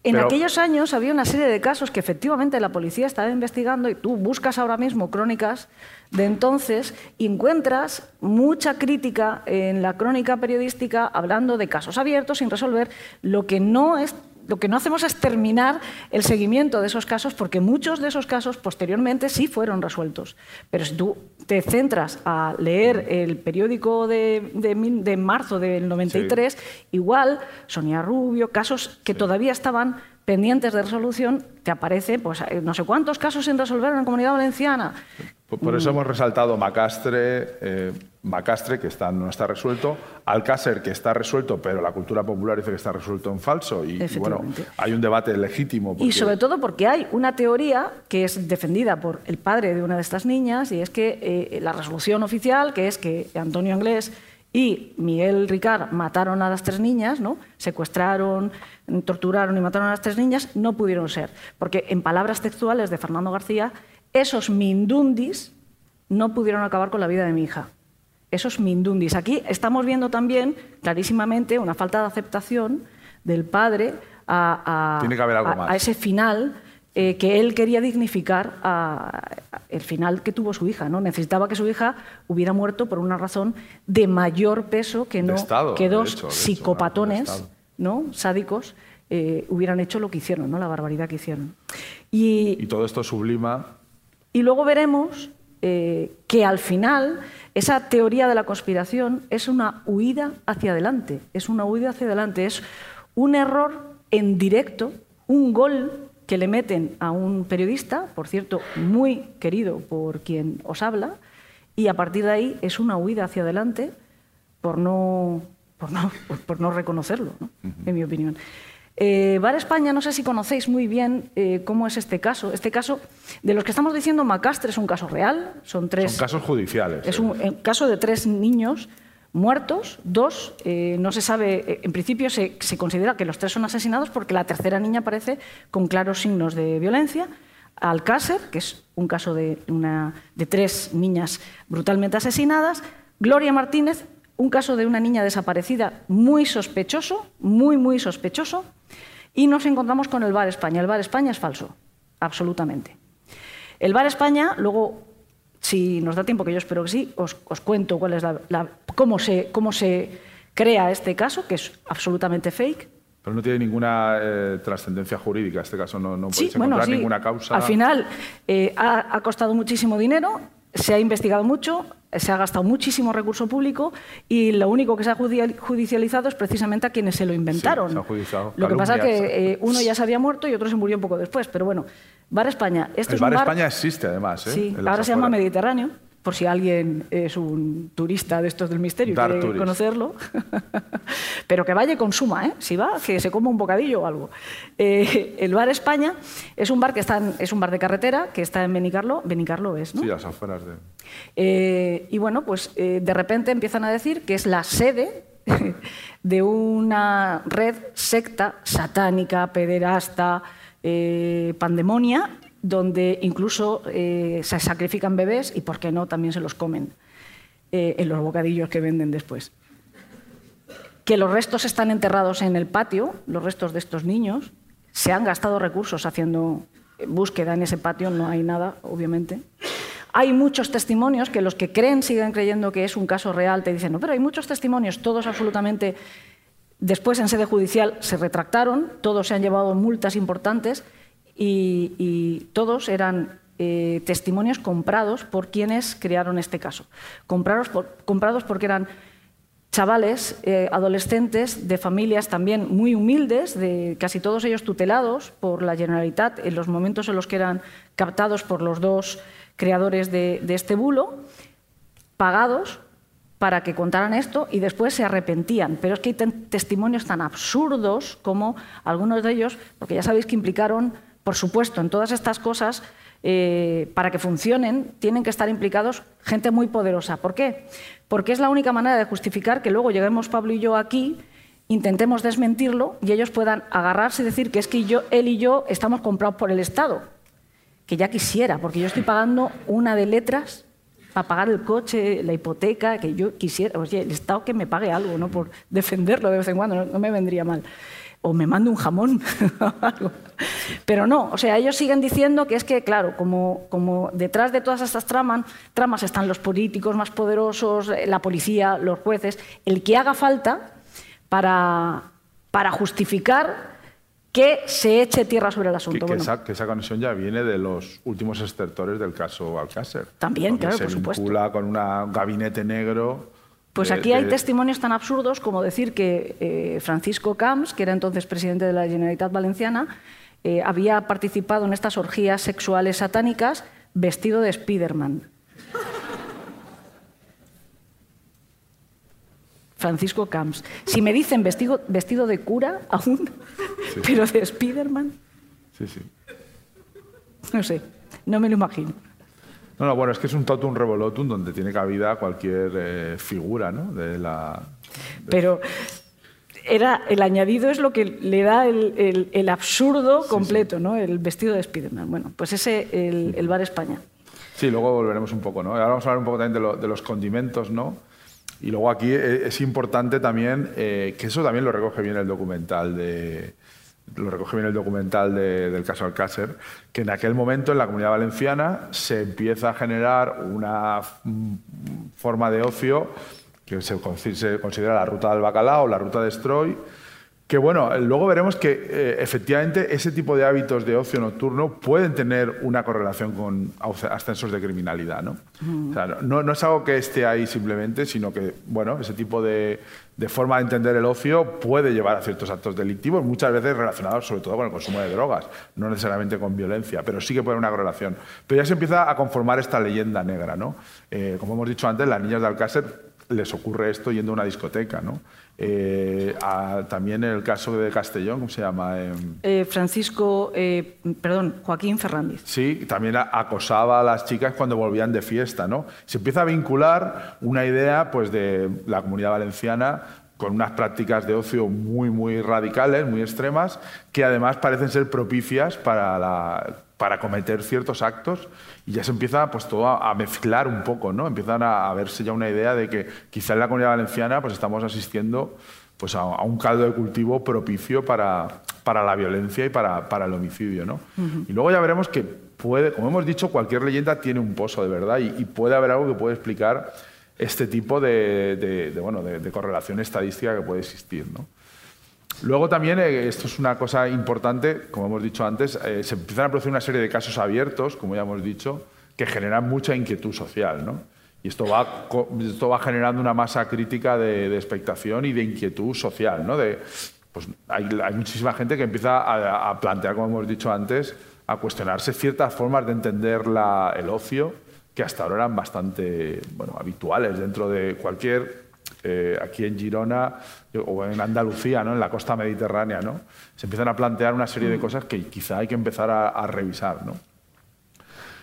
En pero- aquellos años había una serie de casos que efectivamente la policía estaba investigando y tú buscas ahora mismo crónicas de entonces y encuentras mucha crítica en la crónica periodística hablando de casos abiertos sin resolver. Lo que no es lo que no hacemos es terminar el seguimiento de esos casos porque muchos de esos casos posteriormente sí fueron resueltos. Pero si tú te centras a leer el periódico de, de de marzo del 93, igual Sonia Rubio, casos que todavía estaban pendientes de resolución, te aparece pues, eh, no sé cuántos casos sin resolver en la Comunidad Valenciana. Por, eso hemos resaltado Macastre, eh, Macastre, que está, no está resuelto, Alcácer, que está resuelto, pero la cultura popular dice que está resuelto en falso. Y, y bueno, hay un debate legítimo. Y sobre todo porque hay una teoría que es defendida por el padre de una de estas niñas, y es que eh, la resolución oficial, que es que Antonio Anglés y Miguel Ricard mataron a las tres niñas, ¿no? secuestraron, torturaron y mataron a las tres niñas, no pudieron ser. Porque en palabras textuales de Fernando García, esos mindundis no pudieron acabar con la vida de mi hija. Esos mindundis. Aquí estamos viendo también clarísimamente una falta de aceptación del padre a, a- que ese final eh, que él quería dignificar a- a- el final que tuvo su hija. ¿no? Necesitaba que su hija hubiera muerto por una razón de mayor peso que no Estado, que dos hecho, de hecho, psicopatones. ¿no? sádicos eh, hubieran hecho lo que hicieron, ¿no? la barbaridad que hicieron. Y, Y todo esto sublima y luego veremos eh, que al final esa teoría de la conspiración es una huida hacia adelante, es una huida hacia adelante, es un error en directo, un gol que le meten a un periodista, por cierto, muy querido por quien os habla, y a partir de ahí es una huida hacia adelante por no, por no, por- no reconocerlo, ¿no? en mi opinión. Eh, Bar España, no sé si conocéis muy bien eh, cómo es este caso. Este caso, de los que estamos diciendo, Macastre es un caso real, son tres. son casos judiciales. Es un caso de tres niños muertos, dos, eh, no se sabe, eh, en principio se, se considera que los tres son asesinados porque la tercera niña aparece con claros signos de violencia. Alcácer, que es un caso de, una, de tres niñas brutalmente asesinadas. Gloria Martínez, un caso de una niña desaparecida muy sospechoso, muy, muy sospechoso. Y nos encontramos con el Bar España. El Bar España es falso, absolutamente. El Bar España, luego, si nos da tiempo, que yo espero que sí, os, os cuento cuál es la, la- cómo, se, cómo se crea este caso, que es absolutamente fake. Pero no tiene ninguna eh, trascendencia jurídica. Este caso no, no Sí, podéis bueno, encontrar sí. ninguna causa. Al final eh, ha, ha costado muchísimo dinero, se ha investigado mucho, se ha gastado muchísimo recurso público y lo único que se ha judi- judicializado es precisamente a quienes se lo inventaron. se ha judiciado. Lo que pasa es que eh, uno ya se había muerto y otro se murió un poco después. Pero bueno, Bar España. El es un Bar bar España existe, además. ¿eh? Sí, en ahora se llama. Mediterráneo, por si alguien es un turista de estos del misterio y quiere tourist. conocerlo. Pero que vaya y consuma, ¿eh? Si va, que se coma un bocadillo o algo. Eh, el Bar España es un bar que está en- es un bar de carretera que está en Benicarlo. Benicarlo es, ¿no? Sí, a las afueras de. Eh, y bueno, pues eh, de repente empiezan a decir que es la sede de una red secta satánica, pederasta, pandemonia, donde incluso eh, se sacrifican bebés y, ¿por qué no?, también se los comen eh, en los bocadillos que venden después. Que los restos están enterrados en el patio, los restos de estos niños. Se han gastado recursos haciendo búsqueda en ese patio, no hay nada, obviamente. Hay muchos testimonios que los que creen siguen creyendo que es un caso real, te dicen, no, pero hay muchos testimonios, todos absolutamente. Después en sede judicial se retractaron, todos se han llevado multas importantes y, y todos eran eh, testimonios comprados por quienes crearon este caso. Comprados, por- comprados porque eran chavales, eh, adolescentes de familias también muy humildes, de casi todos ellos tutelados por la Generalitat en los momentos en los que eran captados por los dos creadores de, de este bulo, pagados para que contaran esto y después se arrepentían. Pero es que hay testimonios tan absurdos como algunos de ellos, porque ya sabéis que implicaron por supuesto, en todas estas cosas, eh, para que funcionen, tienen que estar implicados gente muy poderosa. ¿Por qué? Porque es la única manera de justificar que luego lleguemos Pablo y yo aquí, intentemos desmentirlo y ellos puedan agarrarse y decir que es que yo, él y yo estamos comprados por el Estado. Que ya quisiera, porque yo estoy pagando una de letras para pagar el coche, la hipoteca, que yo quisiera, oye, el Estado que me pague algo, ¿no? Por defenderlo de vez en cuando, no, me vendría mal. O me mande un jamón. Pero no, o sea, ellos siguen diciendo que es que, claro, como, como detrás de todas estas tramas, tramas están los políticos más poderosos, la policía, los jueces, el que haga falta para, para justificar que se eche tierra sobre el asunto. Que, esa, conexión ya viene de los últimos estertores del caso Alcácer. También, claro, por supuesto. Se vincula con un gabinete negro. Pues aquí hay testimonios tan absurdos como decir que eh, Francisco Camps, que era entonces presidente de la Generalitat Valenciana, eh, había participado en estas orgías sexuales satánicas vestido de Spiderman. Francisco Camps. Si me dicen vestido, vestido de cura, aún, pero de Spiderman. Sí, sí. No sé, no me lo imagino. No, no, bueno, es que es un totum revolotum donde tiene cabida cualquier eh, figura, ¿no? De la. Pero era, el añadido es lo que le da el, absurdo completo, ¿no? El vestido de Spiderman. Bueno, pues ese, el, el, Bar España. Sí, luego volveremos un poco, ¿no? Ahora vamos a hablar un poco también de, de los condimentos, ¿no? Y luego aquí e, es importante también, eh, que eso también lo recoge bien el documental de, lo recoge bien el documental del caso Alcácer, que en aquel momento en la comunidad valenciana se empieza a generar una forma de ocio que se, considera la ruta del bacalao, la ruta de Stroy, que bueno, luego veremos que eh, efectivamente ese tipo de hábitos de ocio nocturno pueden tener una correlación con ascensos de criminalidad. ¿no? no, es algo que esté ahí simplemente, sino que bueno, ese tipo de, forma de entender el ocio puede llevar a ciertos actos delictivos, muchas veces relacionados sobre todo con el consumo de drogas, no necesariamente con violencia, pero sí que puede haber una correlación. Pero ya se empieza a conformar esta leyenda negra. ¿no? Eh, como hemos dicho antes, las niñas de Alcácer les ocurre esto yendo a una discoteca. ¿no? Eh, también en el caso de Castellón, ¿cómo se llama? Em, eh, Francisco, eh, perdón, Joaquín Fernández. Sí, también acosaba a las chicas cuando volvían de fiesta, ¿no? Se empieza a vincular una idea pues, de la comunidad valenciana con unas prácticas de ocio muy, muy radicales, muy extremas, que además parecen ser propicias para la para cometer ciertos actos y ya se empieza pues todo a, mezclar un poco, ¿no? Empiezan a, verse ya una idea de que quizá en la comunidad valenciana pues estamos asistiendo pues a, un caldo de cultivo propicio para, para la violencia y para, para el homicidio, ¿no? Y luego ya veremos que puede, como hemos dicho, cualquier leyenda tiene un pozo de verdad y, y puede haber algo que puede explicar este tipo de, de, bueno, de, correlación estadística que puede existir, ¿no? Luego también, eh, esto es una cosa importante, como hemos dicho antes, eh, se empiezan a producir una serie de casos abiertos, como ya hemos dicho, que generan mucha inquietud social. ¿no? Y esto va, generando una masa crítica de, expectación y de inquietud social. ¿no? Pues hay, muchísima gente que empieza a, plantear, como hemos dicho antes, a cuestionarse ciertas formas de entender el ocio que hasta ahora eran bastante bueno, habituales dentro de cualquier eh, aquí en Girona o en Andalucía, ¿no? en la costa mediterránea, ¿no? se empiezan a plantear una serie de mm. cosas que quizá hay que empezar a, revisar. ¿no?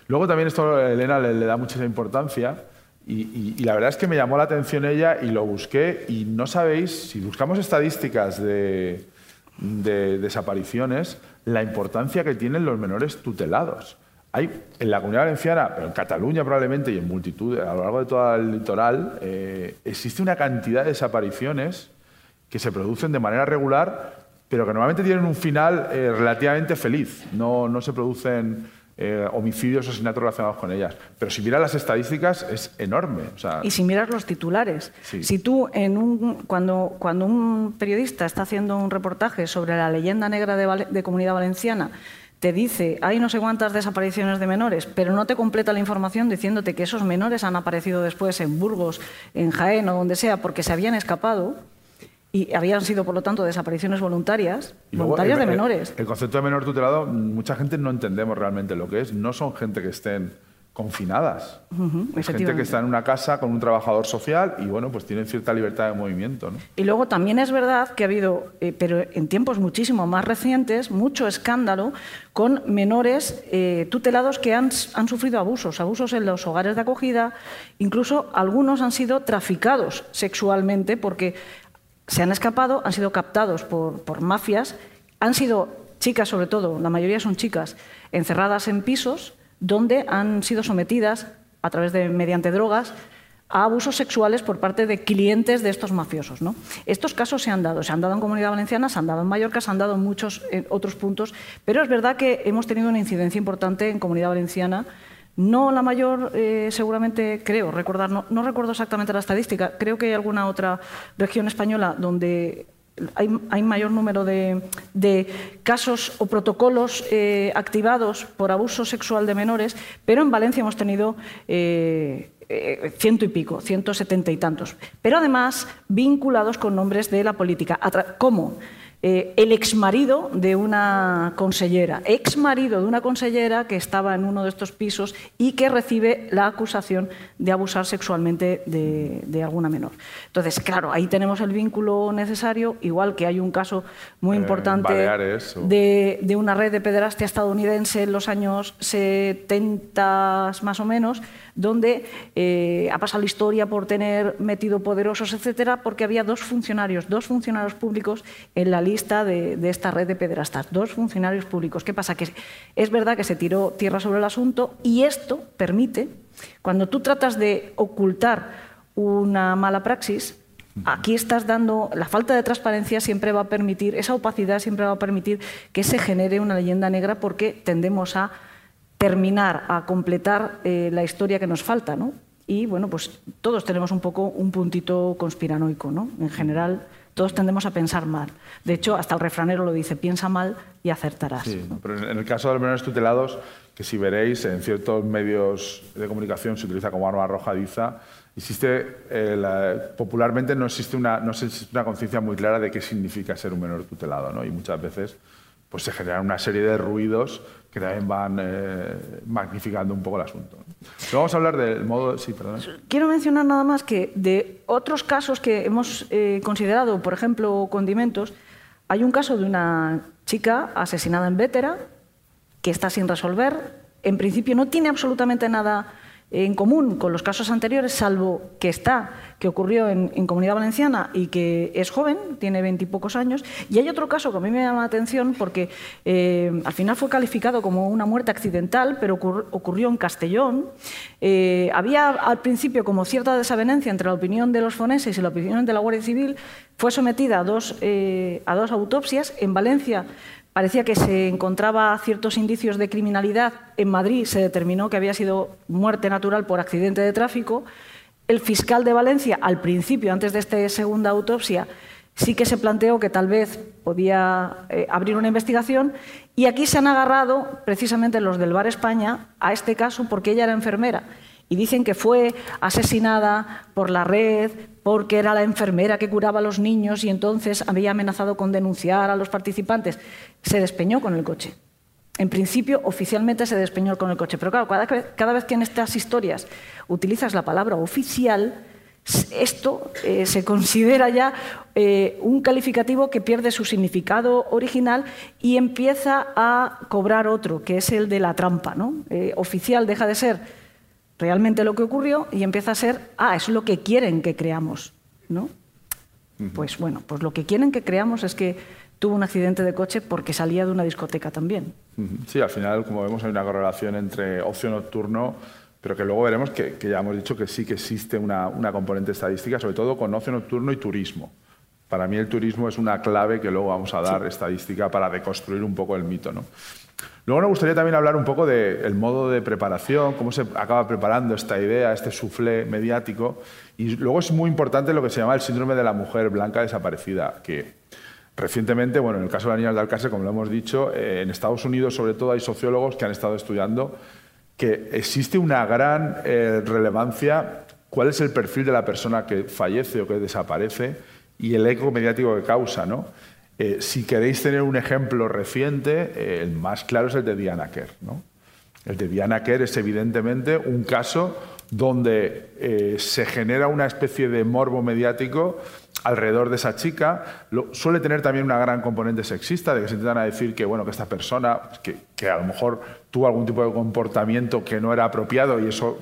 Luego también esto Elena le, da mucha importancia y, la verdad es que me llamó la atención ella y lo busqué y no sabéis, si buscamos estadísticas de, de desapariciones, la importancia que tienen los menores tutelados. Hay en la comunidad valenciana, pero en Cataluña probablemente y en multitud, a lo largo de todo el litoral, eh, existe una cantidad de desapariciones que se producen de manera regular, pero que normalmente tienen un final eh, relativamente feliz. No, no se producen eh, homicidios o asesinatos relacionados con ellas. Pero si miras las estadísticas, es enorme. y si miras los titulares, si tú, en un, cuando, cuando un periodista está haciendo un reportaje sobre la leyenda negra de, de Comunidad Valenciana, te dice, hay no sé cuántas desapariciones de menores, pero no te completa la información diciéndote que esos menores han aparecido después en Burgos, en Jaén o donde sea, porque se habían escapado y habían sido, por lo tanto, desapariciones voluntarias, voluntarias de menores. El, concepto de menor tutelado, mucha gente no entendemos realmente lo que es. No son gente que estén confinadas. Es gente que está en una casa con un trabajador social y bueno, pues tienen cierta libertad de movimiento. ¿no? Y luego también es verdad que ha habido, eh, pero en tiempos muchísimo más recientes, mucho escándalo con menores eh, tutelados que han, han sufrido abusos, abusos en los hogares de acogida, incluso algunos han sido traficados sexualmente porque se han escapado, han sido captados por, por mafias, han sido chicas sobre todo, la mayoría son chicas, encerradas en pisos donde han sido sometidas a través de mediante drogas a abusos sexuales por parte de clientes de estos mafiosos. ¿no? Estos casos se han dado, se han dado en Comunidad Valenciana, se han dado en Mallorca, se han dado en muchos otros puntos, pero es verdad que hemos tenido una incidencia importante en Comunidad Valenciana. No la mayor, eh, seguramente creo recordar, no recuerdo exactamente la estadística, creo que hay alguna otra región española donde hay, mayor número de, casos o protocolos eh, activados por abuso sexual de menores, pero en Valencia hemos tenido eh, eh, ciento y pico, ciento setenta y tantos. Pero además vinculados con nombres de la política. ¿Cómo? Eh, el exmarido de una consellera, exmarido de una consellera que estaba en uno de estos pisos y que recibe la acusación de abusar sexualmente de, de alguna menor. Entonces, claro, ahí tenemos el vínculo necesario, igual que hay un caso muy Eh, importante de una red de pederastia estadounidense en los años 70 más o menos, donde eh, ha pasado la historia por tener metido poderosos, etcétera, porque había dos funcionarios, dos funcionarios públicos en la lista de, de esta red de pederastas, dos funcionarios públicos. ¿Qué pasa? Que es verdad que se tiró tierra sobre el asunto y esto permite, cuando tú tratas de ocultar una mala praxis, Aquí estás dando, la falta de transparencia siempre va a permitir, esa opacidad siempre va a permitir que se genere una leyenda negra porque tendemos a terminar, a completar eh, la historia que nos falta, ¿no? Y bueno, pues todos tenemos un poco un puntito conspiranoico, ¿no? En general, todos tendemos a pensar mal. De hecho, hasta el refranero lo dice, piensa mal y acertarás. Sí, pero en el caso de los menores tutelados, que si veréis en ciertos medios de comunicación se utiliza como arma arrojadiza, existe eh, la- popularmente no existe una no una conciencia muy clara de qué significa ser un menor tutelado, ¿no? Y muchas veces pues se generan una serie de ruidos que también van eh, magnificando un poco el asunto. vamos a hablar del modo, sí, perdón. Quiero mencionar nada más que de otros casos que hemos eh, considerado, por ejemplo, condimentos, hay un caso de una chica asesinada en Vétera que está sin resolver. En principio no tiene absolutamente nada en común con los casos anteriores, salvo que está, que ocurrió en, Comunidad Valenciana y que es joven, tiene veintipocos años. Y hay otro caso que a mí me llama la atención porque eh, al final fue calificado como una muerte accidental, pero ocurr- ocurrió en Castellón. Eh, había al principio como cierta desavenencia entre la opinión de los foneses y la opinión de la Guardia Civil. Fue sometida a dos, eh, a dos autopsias. En Valencia parecía que se encontraba ciertos indicios de criminalidad. En Madrid se determinó que había sido muerte natural por accidente de tráfico. El fiscal de Valencia, al principio, antes de esta segunda autopsia, sí que se planteó que tal vez podía eh, abrir una investigación y aquí se han agarrado precisamente los del Bar España a este caso porque ella era enfermera y dicen que fue asesinada por la red porque era la enfermera que curaba a los niños y entonces había amenazado con denunciar a los participantes. Se despeñó con el coche. En principio, oficialmente se despeñó con el coche, pero claro, cada vez, que en estas historias utilizas la palabra oficial, esto eh, se considera ya eh, un calificativo que pierde su significado original y empieza a cobrar otro, que es el de la trampa. ¿no? Eh, oficial deja de ser realmente lo que ocurrió y empieza a ser, ah, es lo que quieren que creamos. ¿no? Pues bueno, pues lo que quieren que creamos es que tuvo un accidente de coche porque salía de una discoteca también. Sí, al final, como vemos, hay una correlación entre ocio nocturno, pero que luego veremos que, que ya hemos dicho que sí que existe una, una componente estadística, sobre todo con ocio nocturno y turismo. Para mí el turismo es una clave que luego vamos a dar estadística para deconstruir un poco el mito. ¿no? Luego nos gustaría también hablar un poco del modo de preparación, cómo se acaba preparando esta idea, este soufflé mediático. Y luego es muy importante lo que se llama el síndrome de la mujer blanca desaparecida, que recientemente, bueno, en el caso de las niñas de Alcácer, como lo hemos dicho, eh, en Estados Unidos sobre todo hay sociólogos que han estado estudiando que existe una gran eh, relevancia cuál es el perfil de la persona que fallece o que desaparece y el eco mediático que causa, ¿no? Eh, si queréis tener un ejemplo reciente, eh, el más claro es el de Diana Kerr, ¿no? El de Diana Kerr es evidentemente un caso donde eh, se genera una especie de morbo mediático alrededor de esa chica. suele tener también una gran componente sexista, de que se intentan decir que, bueno, que esta persona, que, que, a lo mejor tuvo algún tipo de comportamiento que no era apropiado y eso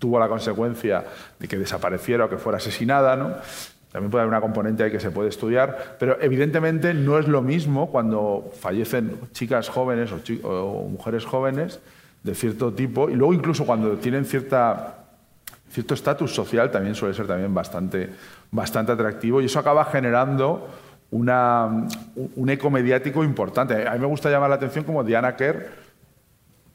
tuvo la consecuencia de que desapareciera o que fuera asesinada. ¿no? También puede haber una componente ahí que se puede estudiar, pero evidentemente no es lo mismo cuando fallecen chicas jóvenes o, mujeres jóvenes de cierto tipo y luego incluso cuando tienen cierto estatus social también suele ser también bastante, bastante atractivo y eso acaba generando un eco mediático importante. A mí me gusta llamar la atención como Diana Kerr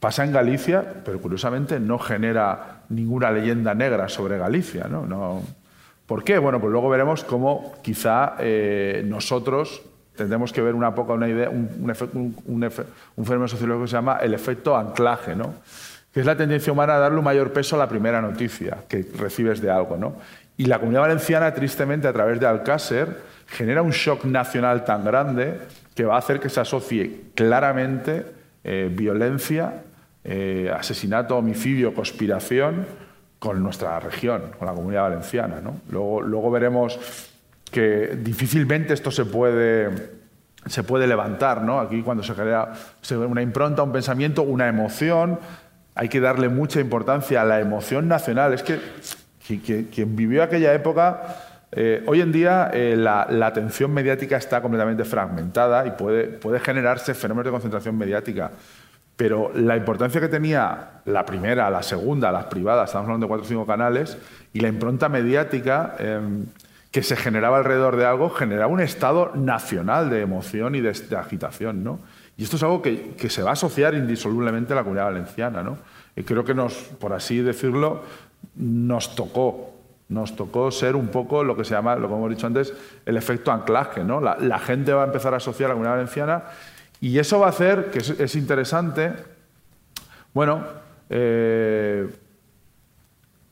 pasa en Galicia, pero curiosamente no genera ninguna leyenda negra sobre Galicia. no ¿Por qué? Bueno, pues luego veremos cómo quizá eh, nosotros tendremos que ver una poca una idea, un, fenómeno sociológico que se llama el efecto anclaje, ¿no? que es la tendencia humana a darle un mayor peso a la primera noticia que recibes de algo. ¿no? Y la comunidad valenciana, tristemente, a través de Alcácer, genera un shock nacional tan grande que va a hacer que se asocie claramente eh, violencia, eh, asesinato, homicidio, conspiración con nuestra región, con la comunidad valenciana. ¿no? Luego, luego veremos que difícilmente esto se puede, se puede levantar. ¿no? Aquí cuando se crea una impronta, un pensamiento, una emoción, hay que darle mucha importancia a la emoción nacional. Es que, quien vivió aquella época, eh, hoy en día eh, la, la, atención mediática está completamente fragmentada y puede, puede generarse fenómenos de concentración mediática. Pero la importancia que tenía la primera, la segunda, las privadas, estamos hablando de cuatro o cinco canales, y la impronta mediática em, que se generaba alrededor de algo, generaba un estado nacional de emoción y de, agitación. ¿no? Y esto es algo que, se va a asociar indisolublemente a la comunidad valenciana. ¿no? Y creo que nos, por así decirlo, nos tocó. Nos tocó ser un poco lo que se llama, lo que hemos dicho antes, el efecto anclaje. ¿no? La, la gente va a empezar a asociar a la comunidad valenciana y eso va a hacer, que es, interesante, bueno, eh,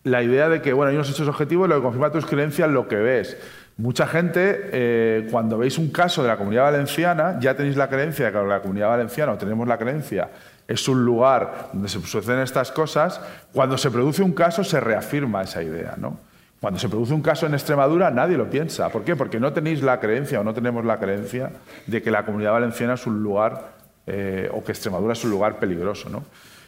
la idea de que bueno, hay unos hechos objetivos, lo que confirma tus creencias, lo que ves. Mucha gente, eh, cuando veis un caso de la comunidad valenciana, ya tenéis la creencia de que la comunidad valenciana, o tenemos la creencia, es un lugar donde se suceden estas cosas. Cuando se produce un caso, se reafirma esa idea. ¿no? Cuando se produce un caso en Extremadura, nadie lo piensa. ¿Por qué? Porque no tenéis la creencia o no tenemos la creencia de que la comunidad valenciana es un lugar eh, o que Extremadura es un lugar peligroso. ¿no?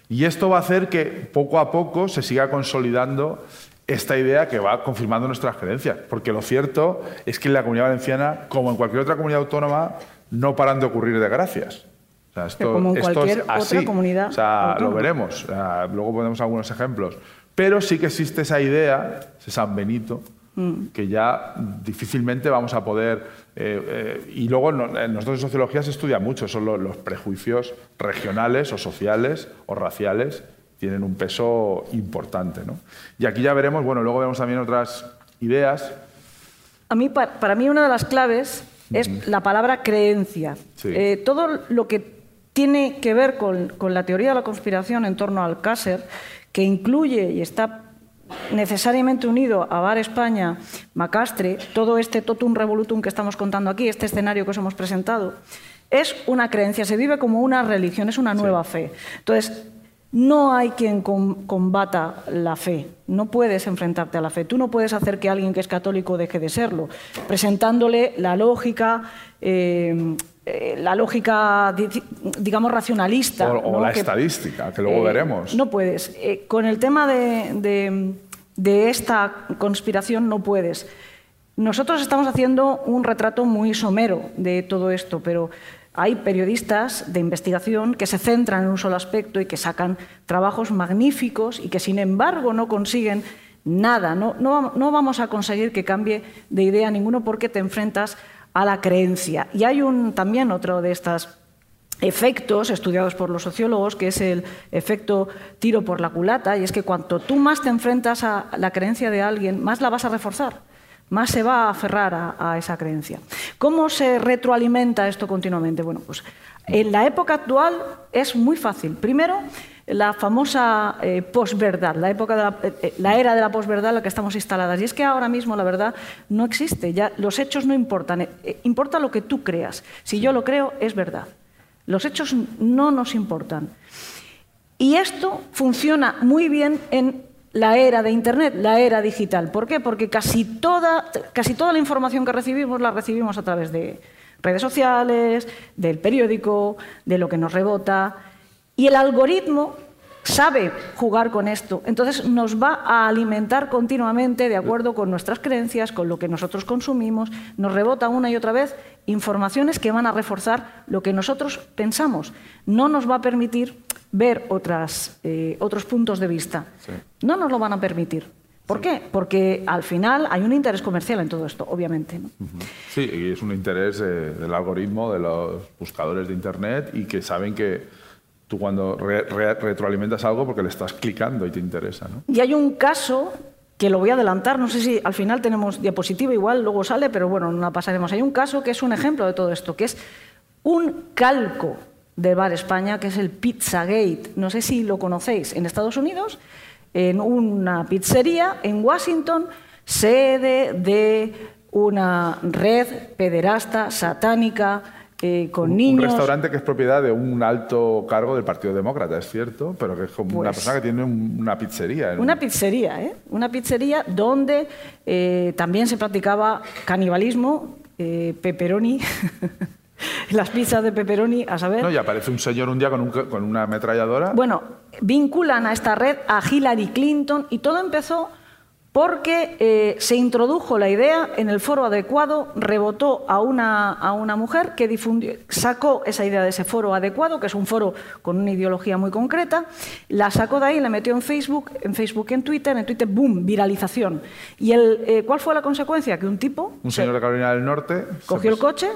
Y esto va a hacer que poco a poco se siga consolidando esta idea que va confirmando nuestras creencias. Porque lo cierto es que en la comunidad valenciana, como en cualquier otra comunidad autónoma, no paran de ocurrir desgracias. O sea, esto, como en cualquier es así. otra comunidad. O sea, lo veremos. luego ponemos algunos ejemplos. Pero sí que existe esa idea, ese San Benito, mm. que ya difícilmente vamos a poder... Eh, eh, y luego en nosotros en sociología se estudia mucho, son los, prejuicios regionales o sociales o raciales, tienen un peso importante. ¿no? Y aquí ya veremos, bueno, luego vemos también otras ideas. A mí, para, mí una de las claves es la palabra creencia. Eh, todo lo que tiene que ver con, con, la teoría de la conspiración en torno al Cáser que incluye y está necesariamente unido a Bar España, Macastre, todo este totum revolutum que estamos contando aquí, este escenario que os hemos presentado, es una creencia, se vive como una religión, es una nueva fe. Entonces, no hay quien combata la fe, no puedes enfrentarte a la fe, tú no puedes hacer que alguien que es católico deje de serlo, presentándole la lógica, eh, eh, la lógica, digamos, racionalista. O, la estadística, que luego eh, veremos. No puedes. Eh, con el tema de, de, esta conspiración no puedes. Nosotros estamos haciendo un retrato muy somero de todo esto, pero hay periodistas de investigación que se centran en un solo aspecto y que sacan trabajos magníficos y que, sin embargo, no consiguen nada. No, no, no vamos a conseguir que cambie de idea ninguno porque te enfrentas a la creencia. Y hay también otro de estos efectos estudiados por los sociólogos, que es el efecto tiro por la culata, y es que cuanto tú más te enfrentas a la creencia de alguien, más la vas a reforzar, más se va a aferrar a esa creencia. ¿Cómo se retroalimenta esto continuamente? Bueno, pues en la época actual es muy fácil. Primero, la famosa eh, posverdad, la, época de la, eh, eh, la, era de la posverdad en la que estamos instaladas. Y es que ahora mismo la verdad no existe, ya los hechos no importan, importa lo que tú creas. Si yo lo creo, es verdad. Los hechos no nos importan. Y esto funciona muy bien en la era de Internet, la era digital. ¿Por qué? Porque casi toda, casi toda la información que recibimos la recibimos a través de redes sociales, del periódico, de lo que nos rebota. Y el algoritmo sabe jugar con esto. Entonces nos va a alimentar continuamente de acuerdo con nuestras creencias, con lo que nosotros consumimos. Nos rebota una y otra vez informaciones que van a reforzar lo que nosotros pensamos. No nos va a permitir ver otras, eh, otros puntos de vista. No nos lo van a permitir. ¿Por qué? Porque al final hay un interés comercial en todo esto, obviamente. Sí, y es un interés eh, del algoritmo, de los buscadores de Internet y que saben que tú cuando retroalimentas algo porque le estás clicando y te interesa. ¿no? Y hay un caso que lo voy a adelantar, no sé si al final tenemos diapositiva, igual luego sale, pero bueno, no la pasaremos. Hay un caso que es un ejemplo de todo esto, que es un calco de Bar España, que es el Pizzagate. No sé si lo conocéis. En Estados Unidos, en una pizzería en Washington, sede de una red pederasta, satánica, eh, con niños. Un restaurante que es propiedad de un alto cargo del Partido Demócrata, es cierto, pero que es como una pues persona que tiene una pizzería. Una pizzería, ¿eh? Una pizzería donde eh, también se practicaba canibalismo, eh, pepperoni. Las pizzas de pepperoni, a saber. No, y aparece un señor un día con, con una ametralladora. Bueno, vinculan a esta red a Hillary Clinton y todo empezó porque eh, se introdujo la idea en el foro adecuado, rebotó a una, a una mujer que difundió, sacó esa idea de ese foro adecuado, que es un foro con una ideología muy concreta, la sacó de ahí, la metió en Facebook, en Facebook en Twitter, en Twitter, boom, viralización. ¿Y el, eh, cuál fue la consecuencia? Que un tipo... Un señor de Carolina del Norte... Cogió el coche,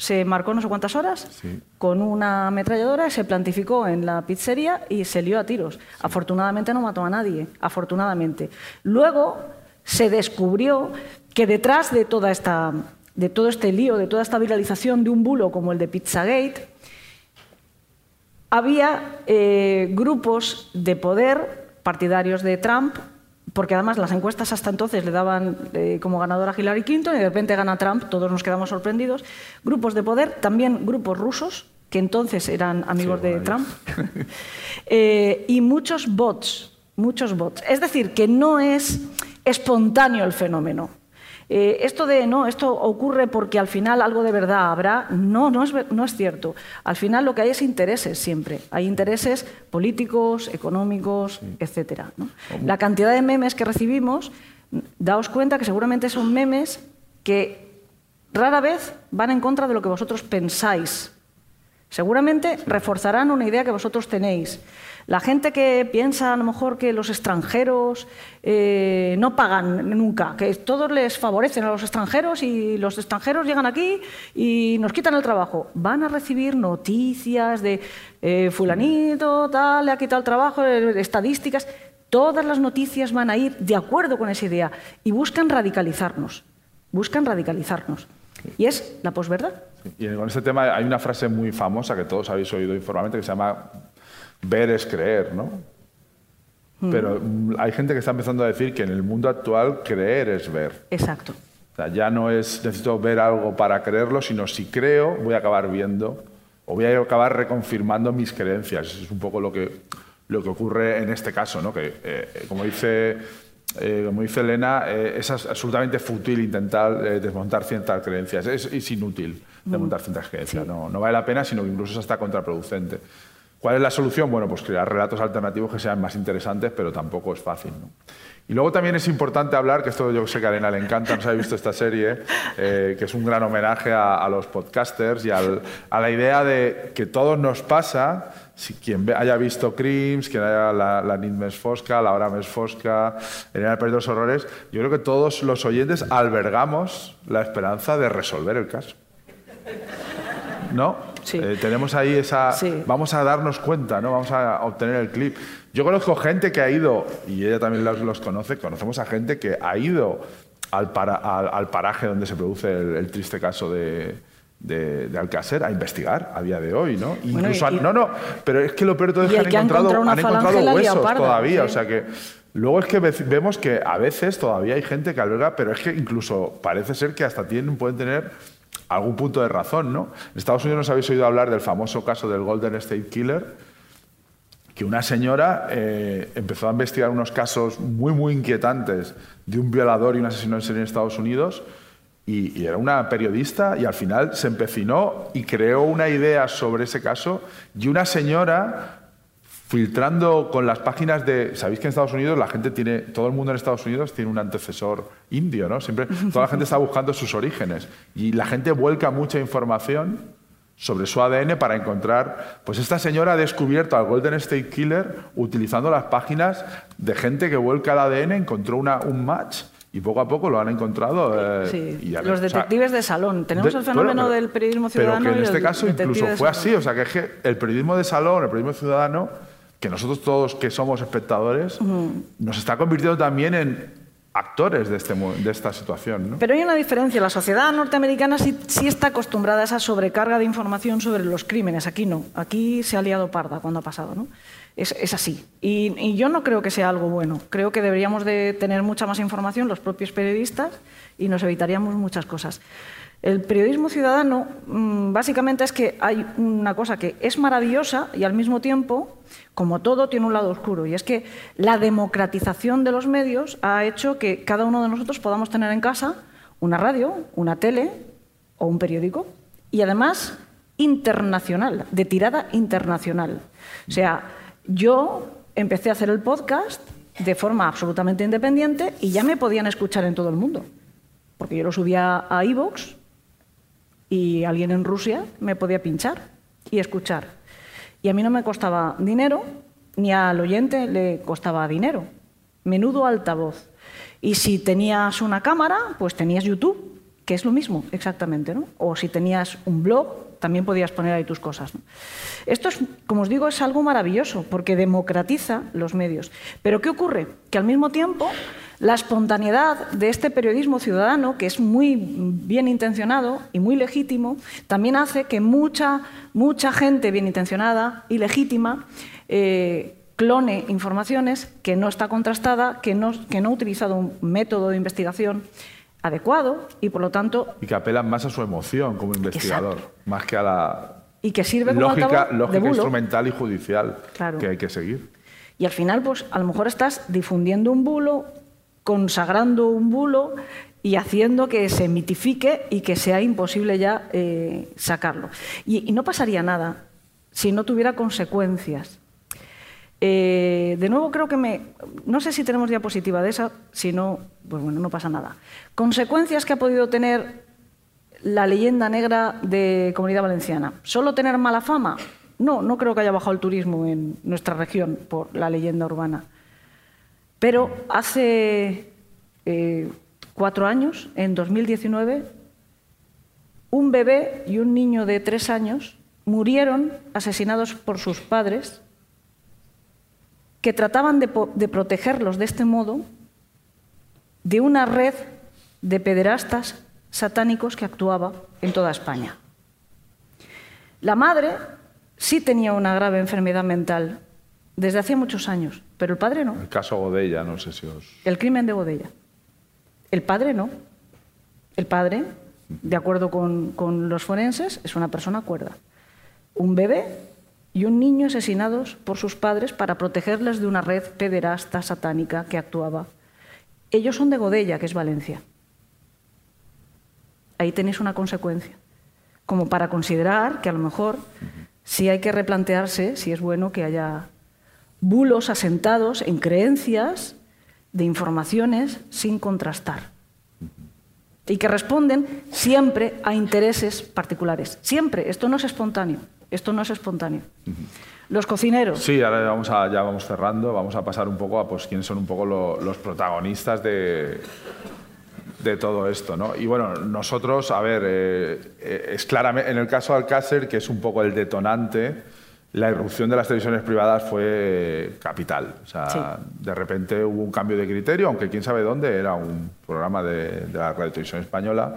se marcó no sé cuántas horas con una ametralladora, se plantificó en la pizzería y se lió a tiros. Afortunadamente no mató a nadie, afortunadamente. Luego se descubrió que detrás de, toda esta, de todo este lío, de toda esta viralización de un bulo como el de Pizzagate, había eh, grupos de poder partidarios de Trump porque además las encuestas hasta entonces le daban eh, como ganadora a Hillary Clinton y de repente gana Trump, todos nos quedamos sorprendidos. Grupos de poder, también grupos rusos, que entonces eran amigos de Trump, eh, y muchos bots, muchos bots. Es decir, que no es espontáneo el fenómeno. Eh, esto de no, esto ocurre porque al final algo de verdad habrá, no, no es, no es cierto. Al final lo que hay es intereses siempre. Hay intereses políticos, económicos, etc. La cantidad de memes que recibimos, daos cuenta que seguramente son memes que rara vez van en contra de lo que vosotros pensáis. Seguramente reforzarán una idea que vosotros tenéis. La gente que piensa a lo mejor que los extranjeros eh, no pagan nunca, que todos les favorecen a los extranjeros y los extranjeros llegan aquí y nos quitan el trabajo, van a recibir noticias de eh, fulanito, tal, le ha quitado el trabajo, eh, estadísticas. Todas las noticias van a ir de acuerdo con esa idea y buscan radicalizarnos. Buscan radicalizarnos. Y es la posverdad. Y con este tema hay una frase muy famosa que todos habéis oído informalmente que se llama ver es creer, ¿no? Hmm. Pero hay gente que está empezando a decir que en el mundo actual creer es ver. Exacto. O sea, ya no es necesito ver algo para creerlo, sino si creo voy a acabar viendo o voy a acabar reconfirmando mis creencias. Eso es un poco lo que, lo que ocurre en este caso, ¿no? que eh, como dice eh, como dice Elena, eh, es absolutamente fútil intentar desmontar ciertas creencias. Es, inútil desmontar ciertas creencias. No, no, vale la pena, sino que incluso es hasta contraproducente. ¿Cuál es la solución? Bueno, pues crear relatos alternativos que sean más interesantes, pero tampoco es fácil. Y luego también es importante hablar, que esto yo sé que a Arena le encanta, no se ha visto esta serie, eh, que es un gran homenaje a, los podcasters y a la idea de que todo nos pasa, si quien haya visto Crims, quien haya la, la Nit Fosca, la Hora Fosca, Elena de los Horrores, yo creo que todos los oyentes albergamos la esperanza de resolver el caso. ¿No? Eh, tenemos ahí esa... Vamos a darnos cuenta, ¿no? Vamos a obtener el clip. Yo conozco gente que ha ido, y ella también los, conoce, conocemos a gente que ha ido al, al, paraje donde se produce el, triste caso de, de, Alcácer a investigar a día de hoy, ¿no? Incluso no, no, pero es que lo peor de todo es que han encontrado, han encontrado huesos todavía, o sea que luego es que vemos que a veces todavía hay gente que alberga, pero es que incluso parece ser que hasta tienen, pueden tener algún punto de razón, ¿no? En Estados Unidos nos habéis oído hablar del famoso caso del Golden State Killer, que una señora eh, empezó a investigar unos casos muy, muy inquietantes de un violador y un asesino en serie en Estados Unidos y, era una periodista y al final se empecinó y creó una idea sobre ese caso y una señora filtrando con las páginas de... Sabéis que en Estados Unidos la gente tiene... Todo el mundo en Estados Unidos tiene un antecesor indio, ¿no? Siempre toda la gente está buscando sus orígenes y la gente vuelca mucha información sobre su ADN para encontrar, pues esta señora ha descubierto al Golden State Killer utilizando las páginas de gente que vuelca el ADN, encontró un match y poco a poco lo han encontrado. eh, Sí, y ya los ves, o sea, detectives de salón. Tenemos de- el fenómeno pero- del periodismo ciudadano. Pero que en este caso incluso fue así, o sea que es que el periodismo de salón, el periodismo ciudadano, que nosotros todos que somos espectadores, nos está convirtiendo también en actores de, este, de esta situación. ¿no? Pero hay una diferencia. La sociedad norteamericana sí, sí está acostumbrada a esa sobrecarga de información sobre los crímenes. Aquí no. Aquí se ha liado parda cuando ha pasado. ¿no? Es, es así. Y, yo no creo que sea algo bueno. Creo que deberíamos de tener mucha más información los propios periodistas y nos evitaríamos muchas cosas. El periodismo ciudadano mm, básicamente es que hay una cosa que es maravillosa y al mismo tiempo, como todo, tiene un lado oscuro. Y es que la democratización de los medios ha hecho que cada uno de nosotros podamos tener en casa una radio, una tele o un periódico. Y además internacional, de tirada internacional. O sea, yo empecé a hacer el podcast de forma absolutamente independiente y ya me podían escuchar en todo el mundo. Porque yo lo subía a iVoox y alguien en Rusia me podía pinchar y escuchar. Y a mí no me costaba dinero, ni al oyente le costaba dinero. Menudo altavoz. Y si tenías una cámara, pues tenías YouTube, que es lo mismo exactamente, ¿no? O si tenías un blog, también podías poner ahí tus cosas. Esto, es, como os digo, es algo maravilloso porque democratiza los medios. Pero ¿qué ocurre? Que al mismo tiempo la espontaneidad de este periodismo ciudadano, que es muy bien intencionado y muy legítimo, también hace que mucha, mucha gente bien intencionada y legítima eh, clone informaciones que no está contrastada, que no, que no ha utilizado un método de investigación adecuado y, por lo tanto, Y que apelan más a su emoción como investigador, más que a la y que sirve como lógica, de lógica bulo. instrumental y judicial Claro. que hay que seguir. Y al final, pues a lo mejor estás difundiendo un bulo, consagrando un bulo y haciendo que se mitifique y que sea imposible ya eh, sacarlo. Y, y no pasaría nada si no tuviera consecuencias. Eh, de nuevo, creo que me. No sé si tenemos diapositiva de esa, si no, pues bueno, no pasa nada. Consecuencias que ha podido tener la leyenda negra de Comunidad Valenciana. ¿Solo tener mala fama? No, no creo que haya bajado el turismo en nuestra región por la leyenda urbana. Pero hace eh, cuatro años, en 2019, un bebé y un niño de tres años murieron asesinados por sus padres que trataban de, protegerlos de este modo de una red de pederastas satánicos que actuaba en toda España. La madre sí tenía una grave enfermedad mental desde hacía muchos años, pero el padre no. El caso Godella, no sé si os... El crimen de Godella. El padre no. El padre, de acuerdo con, con los forenses, es una persona cuerda. Un bebé y un niño asesinados por sus padres para protegerles de una red pederasta satánica que actuaba. Ellos son de Godella, que es Valencia. Ahí tenéis una consecuencia. Como para considerar que a lo mejor sí hay que replantearse si es bueno que haya bulos asentados en creencias de informaciones sin contrastar y que responden siempre a intereses particulares. Siempre. Esto no es espontáneo. Esto no es espontáneo. Los cocineros. Sí, ahora vamos a, ya vamos cerrando, vamos a pasar un poco a pues, quiénes son un poco lo- los protagonistas de, de todo esto. ¿no? Y bueno, nosotros, a ver, eh, eh, es claramente, en el caso de Alcácer, que es un poco el detonante, la irrupción de las televisiones privadas fue capital. O sea, Sí. de repente hubo un cambio de criterio, aunque quién sabe dónde, era un programa de, de la Radio Televisión Española.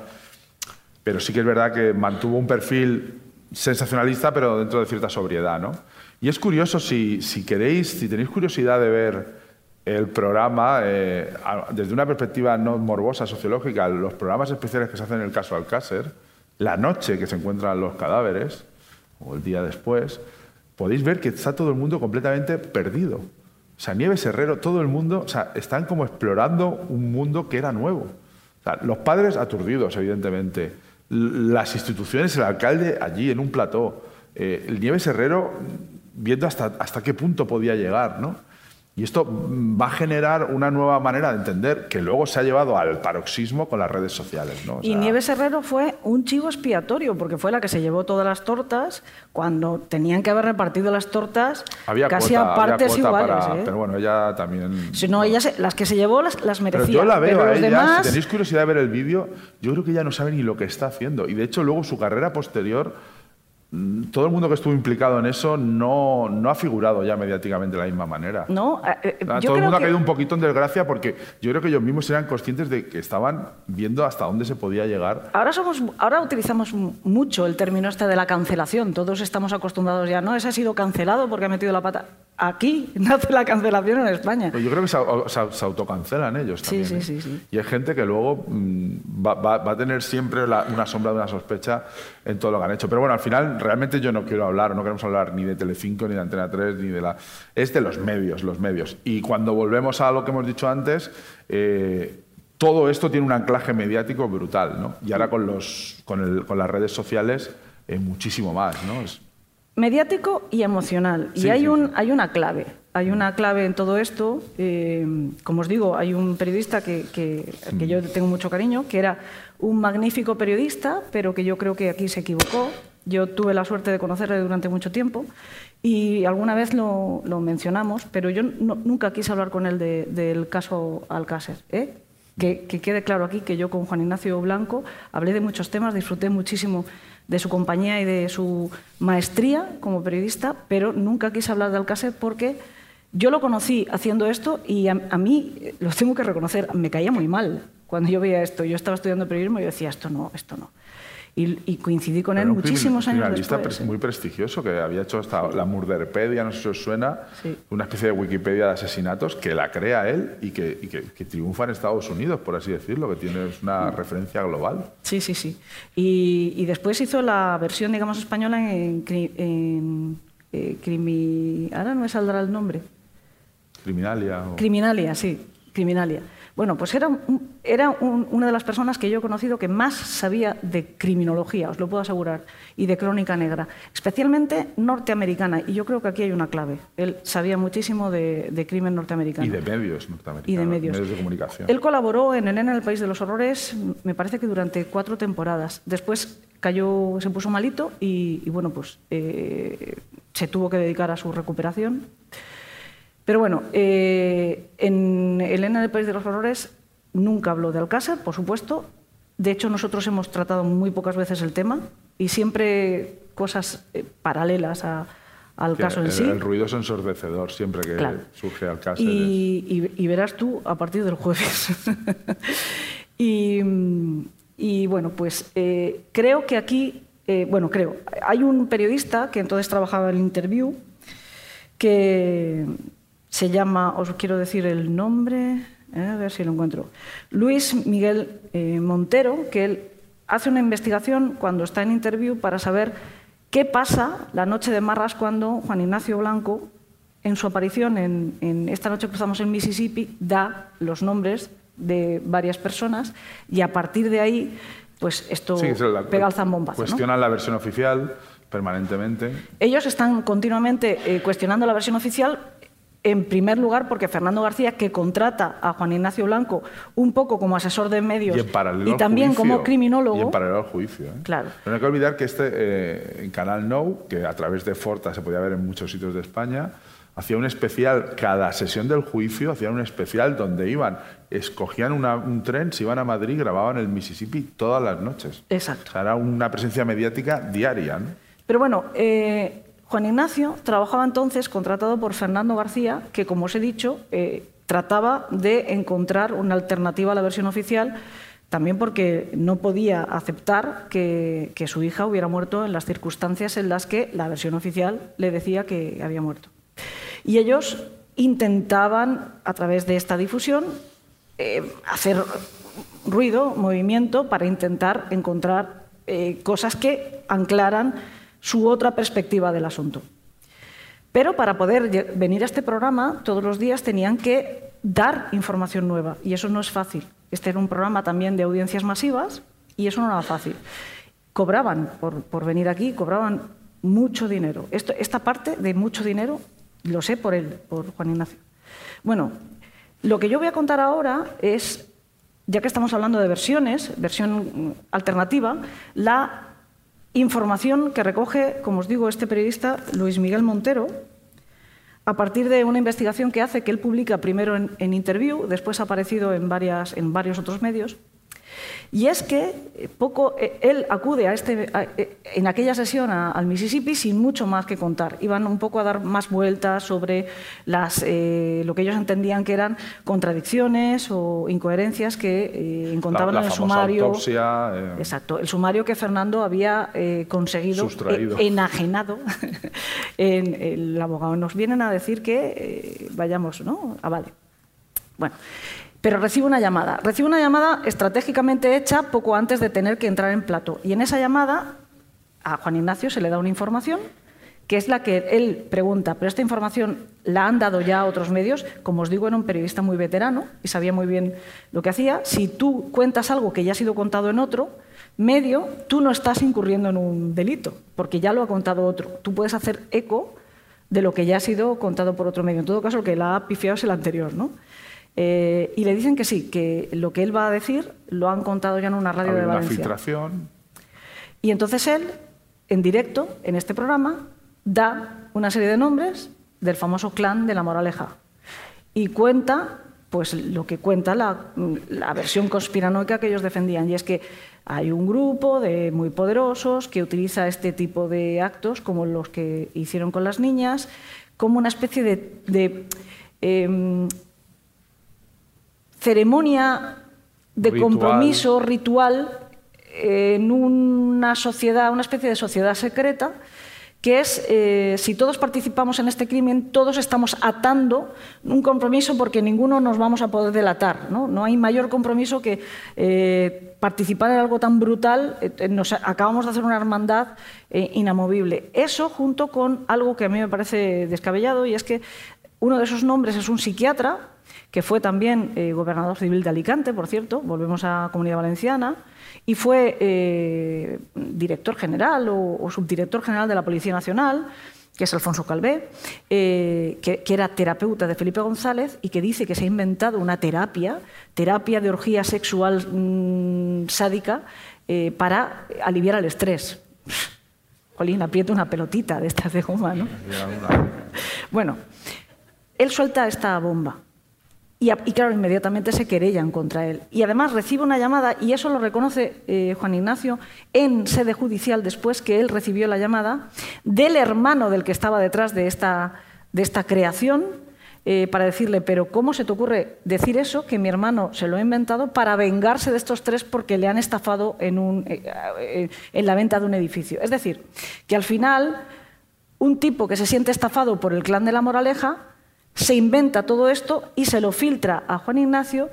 Pero sí que es verdad que mantuvo un perfil sensacionalista, pero dentro de cierta sobriedad, ¿no? Y es curioso, si, si queréis, si tenéis curiosidad de ver el programa, eh, desde una perspectiva no morbosa, sociológica, los programas especiales que se hacen en el caso Alcácer, la noche que se encuentran los cadáveres, o el día después, podéis ver que está todo el mundo completamente perdido. O sea, Nieves Herrero, todo el mundo, o sea, están como explorando un mundo que era nuevo. Los padres aturdidos, evidentemente. Las instituciones, el alcalde allí en un plató. Eh, el Nieves Herrero viendo hasta, hasta qué punto podía llegar, ¿no? Y esto va a generar una nueva manera de entender que luego se ha llevado al paroxismo con las redes sociales, ¿no? O Y sea, Nieves Herrero fue un chivo expiatorio, porque fue la que se llevó todas las tortas cuando tenían que haber repartido las tortas había casi cuota, a partes había cuota iguales. para- ¿eh? Pero bueno, ella también... Si no, ella se- las que se llevó las, las Pero merecía. yo la veo pero a ella, demás, si tenéis curiosidad de ver el vídeo, yo creo que ella no sabe ni lo que está haciendo. Y de hecho, luego su carrera posterior, todo el mundo que estuvo implicado en eso no, no ha figurado ya mediáticamente de la misma manera. No, eh, eh, yo todo el creo mundo ha que- caído un poquito en desgracia porque yo creo que ellos mismos eran conscientes de que estaban viendo hasta dónde se podía llegar. Ahora, somos, ahora utilizamos mucho el término este de la cancelación. Todos estamos acostumbrados ya. No, ese ha sido cancelado porque ha metido la pata. Aquí nace la cancelación en España. Pero Yo creo que se, se, se autocancelan ellos Sí, también. sí, ¿eh? sí, sí. Y hay gente que luego mm, va, va- va a tener siempre la- una sombra de una sospecha en todo lo que han hecho. Pero bueno, al final realmente yo no quiero hablar, no queremos hablar ni de Telecinco, ni de Antena 3, ni de la... Es de los medios, los medios. Y cuando volvemos a lo que hemos dicho antes, eh, todo esto tiene un anclaje mediático brutal, ¿no? Y ahora con, los, con, el- con las redes sociales, eh, muchísimo más, ¿no? Es- Mediático y emocional. Sí, y hay, sí, un, sí. hay una clave. Hay una clave en todo esto. Eh, como os digo, hay un periodista que, que, al que yo tengo mucho cariño, que era un magnífico periodista, pero que yo creo que aquí se equivocó. Yo tuve la suerte de conocerle durante mucho tiempo y alguna vez lo, lo mencionamos, pero yo no- nunca quise hablar con él de- del caso Alcácer. ¿eh? Que, que quede claro aquí que yo con Juan Ignacio Blanco hablé de muchos temas, disfruté muchísimo de su compañía y de su maestría como periodista, pero nunca quise hablar de Alcácer porque yo lo conocí haciendo esto y a, a mí, eh, lo tengo que reconocer, me caía muy mal cuando yo veía esto. Yo estaba estudiando periodismo y yo decía, esto no, esto no. Y, y coincidí con él un muchísimos años después. pres- muy prestigioso que había hecho hasta la Murderpedia, no sé si os suena, Sí. una especie de Wikipedia de asesinatos que la crea él y que, y que- que triunfa en Estados Unidos, por así decirlo, que tiene una Mm. referencia global. Sí, sí, sí. Y, y después hizo la versión, digamos, española en, en, eh, crimi... Ahora no me saldrá el nombre. Criminalia. o- Criminalia, sí, Criminalia. Bueno, pues era, un- era un- una de las personas que yo he conocido que más sabía de criminología, os lo puedo asegurar, y de crónica negra, especialmente norteamericana. Y yo creo que aquí hay una clave. Él sabía muchísimo de, de crimen norteamericano. y de medios norteamericanos. Y de medios. de comunicación. Él colaboró en Elena en el País de los Horrores, me parece que durante cuatro temporadas. Después cayó, se puso malito y, y bueno, pues eh, se tuvo que dedicar a su recuperación. Pero bueno, eh, en Elena en el País de los Horrores nunca habló de Alcázar, por supuesto. De hecho, nosotros hemos tratado muy pocas veces el tema y siempre cosas eh, paralelas a- al caso en el, sí. el ruido es ensordecedor siempre que Claro. surge al caso. Y, y- y verás tú a partir del jueves. y, y, bueno, pues eh, creo que aquí, eh, bueno, creo, hay un periodista que entonces trabajaba en el interview que se llama, os quiero decir el nombre, eh, a ver si lo encuentro, Luis Miguel eh, Montero, que él hace una investigación cuando está en interview para saber qué pasa la noche de Marras cuando Juan Ignacio Blanco, en su aparición en, en Esta noche cruzamos en Mississippi, da los nombres de varias personas y a partir de ahí, pues esto Sí, la- pega el zambombazo. ¿no? Cuestionan la versión oficial permanentemente. Ellos están continuamente eh, cuestionando la versión oficial, en primer lugar porque Fernando García, que contrata a Juan Ignacio Blanco un poco como asesor de medios Y en paralelo al también juicio. como criminólogo. Y en paralelo al juicio. ¿eh? Claro. Pero no hay que olvidar que este, eh, en Canal Now, que a través de Forta se podía ver en muchos sitios de España, hacía un especial, cada sesión del juicio hacían un especial donde iban, escogían una- un tren, se iban a Madrid, grababan el Mississippi todas las noches. Exacto. O sea, era una presencia mediática diaria. ¿no? Pero bueno, eh, Juan Ignacio trabajaba entonces contratado por Fernando García, que como os he dicho, eh, trataba de encontrar una alternativa a la versión oficial, también porque no podía aceptar que, su hija hubiera muerto en las circunstancias en las que la versión oficial le decía que había muerto. Y ellos intentaban, a través de esta difusión, eh, hacer ruido, movimiento, para intentar encontrar eh, cosas que anclaran su otra perspectiva del asunto. Pero para poder venir a este programa, todos los días tenían que dar información nueva. Y eso no es fácil. Este era un programa también de audiencias masivas y eso no era fácil. Cobraban por, por venir aquí, cobraban mucho dinero. Esta parte de mucho dinero lo sé por él, por Juan Ignacio. Bueno, lo que yo voy a contar ahora es, ya que estamos hablando de versiones, versión alternativa, la información que recoge, como os digo, este periodista Luis Miguel Montero, a partir de una investigación que hace, que él publica primero en, en Interview, después ha aparecido en, varias, en varios otros medios. Y es que eh, poco, eh, él acude a este, a- eh, en aquella sesión a- al Mississippi sin mucho más que contar. Iban un poco a dar más vueltas sobre las, eh, lo que ellos entendían que eran contradicciones o incoherencias que eh, encontraban la, en el sumario. autopsia, eh, Exacto, el sumario que Fernando había conseguido, enajenado en el abogado. Nos vienen a decir que vayamos, ¿no? Ah, vale. Bueno, pero recibe una llamada. Recibe una llamada estratégicamente hecha poco antes de tener que entrar en plato. Y en esa llamada a Juan Ignacio se le da una información que es la que él pregunta, pero esta información la han dado ya a otros medios. Como os digo, era un periodista muy veterano y sabía muy bien lo que hacía. Si tú cuentas algo que ya ha sido contado en otro medio, tú no estás incurriendo en un delito, porque ya lo ha contado otro. Tú puedes hacer eco de lo que ya ha sido contado por otro medio. En todo caso, el que la ha pifiado es el anterior, ¿no? Eh, y le dicen que sí, que lo que él va a decir lo han contado ya en una radio de una Valencia. filtración. Y entonces él, en directo, en este programa, da una serie de nombres del famoso clan de la Moraleja. Y cuenta, pues lo que cuenta la, la versión conspiranoica que ellos defendían. Y es que hay un grupo de muy poderosos que utiliza este tipo de actos, como los que hicieron con las niñas, como una especie de, de, em, ceremonia de Ritual. compromiso ritual en una sociedad, una especie de sociedad secreta, que es, eh, si todos participamos en este crimen, todos estamos atando un compromiso porque ninguno nos vamos a poder delatar. No, no hay mayor compromiso que eh, participar en algo tan brutal. eh, nos acabamos de hacer una hermandad inamovible. Eso junto con algo que a mí me parece descabellado y es que uno de esos nombres es un psiquiatra que fue también eh, gobernador civil de Alicante, por cierto, volvemos a Comunidad Valenciana, y fue eh, director general o, o subdirector general de la Policía Nacional, que es Alfonso Calvé, eh, que, que era terapeuta de Felipe González y que dice que se ha inventado una terapia, terapia de orgía sexual mm, sádica, para aliviar el estrés. Jolín, aprieta una pelotita de estas de goma, ¿no? Bueno, él suelta esta bomba. Y, claro, inmediatamente se querellan contra él. Y además recibe una llamada, y eso lo reconoce eh, Juan Ignacio en sede judicial después que él recibió la llamada, del hermano del que estaba detrás de esta, de esta creación, eh, para decirle, pero ¿cómo se te ocurre decir eso? Que mi hermano se lo ha inventado para vengarse de estos tres porque le han estafado en, un, eh, en la venta de un edificio. Es decir, que al final un tipo que se siente estafado por el clan de la moraleja se inventa todo esto y se lo filtra a Juan Ignacio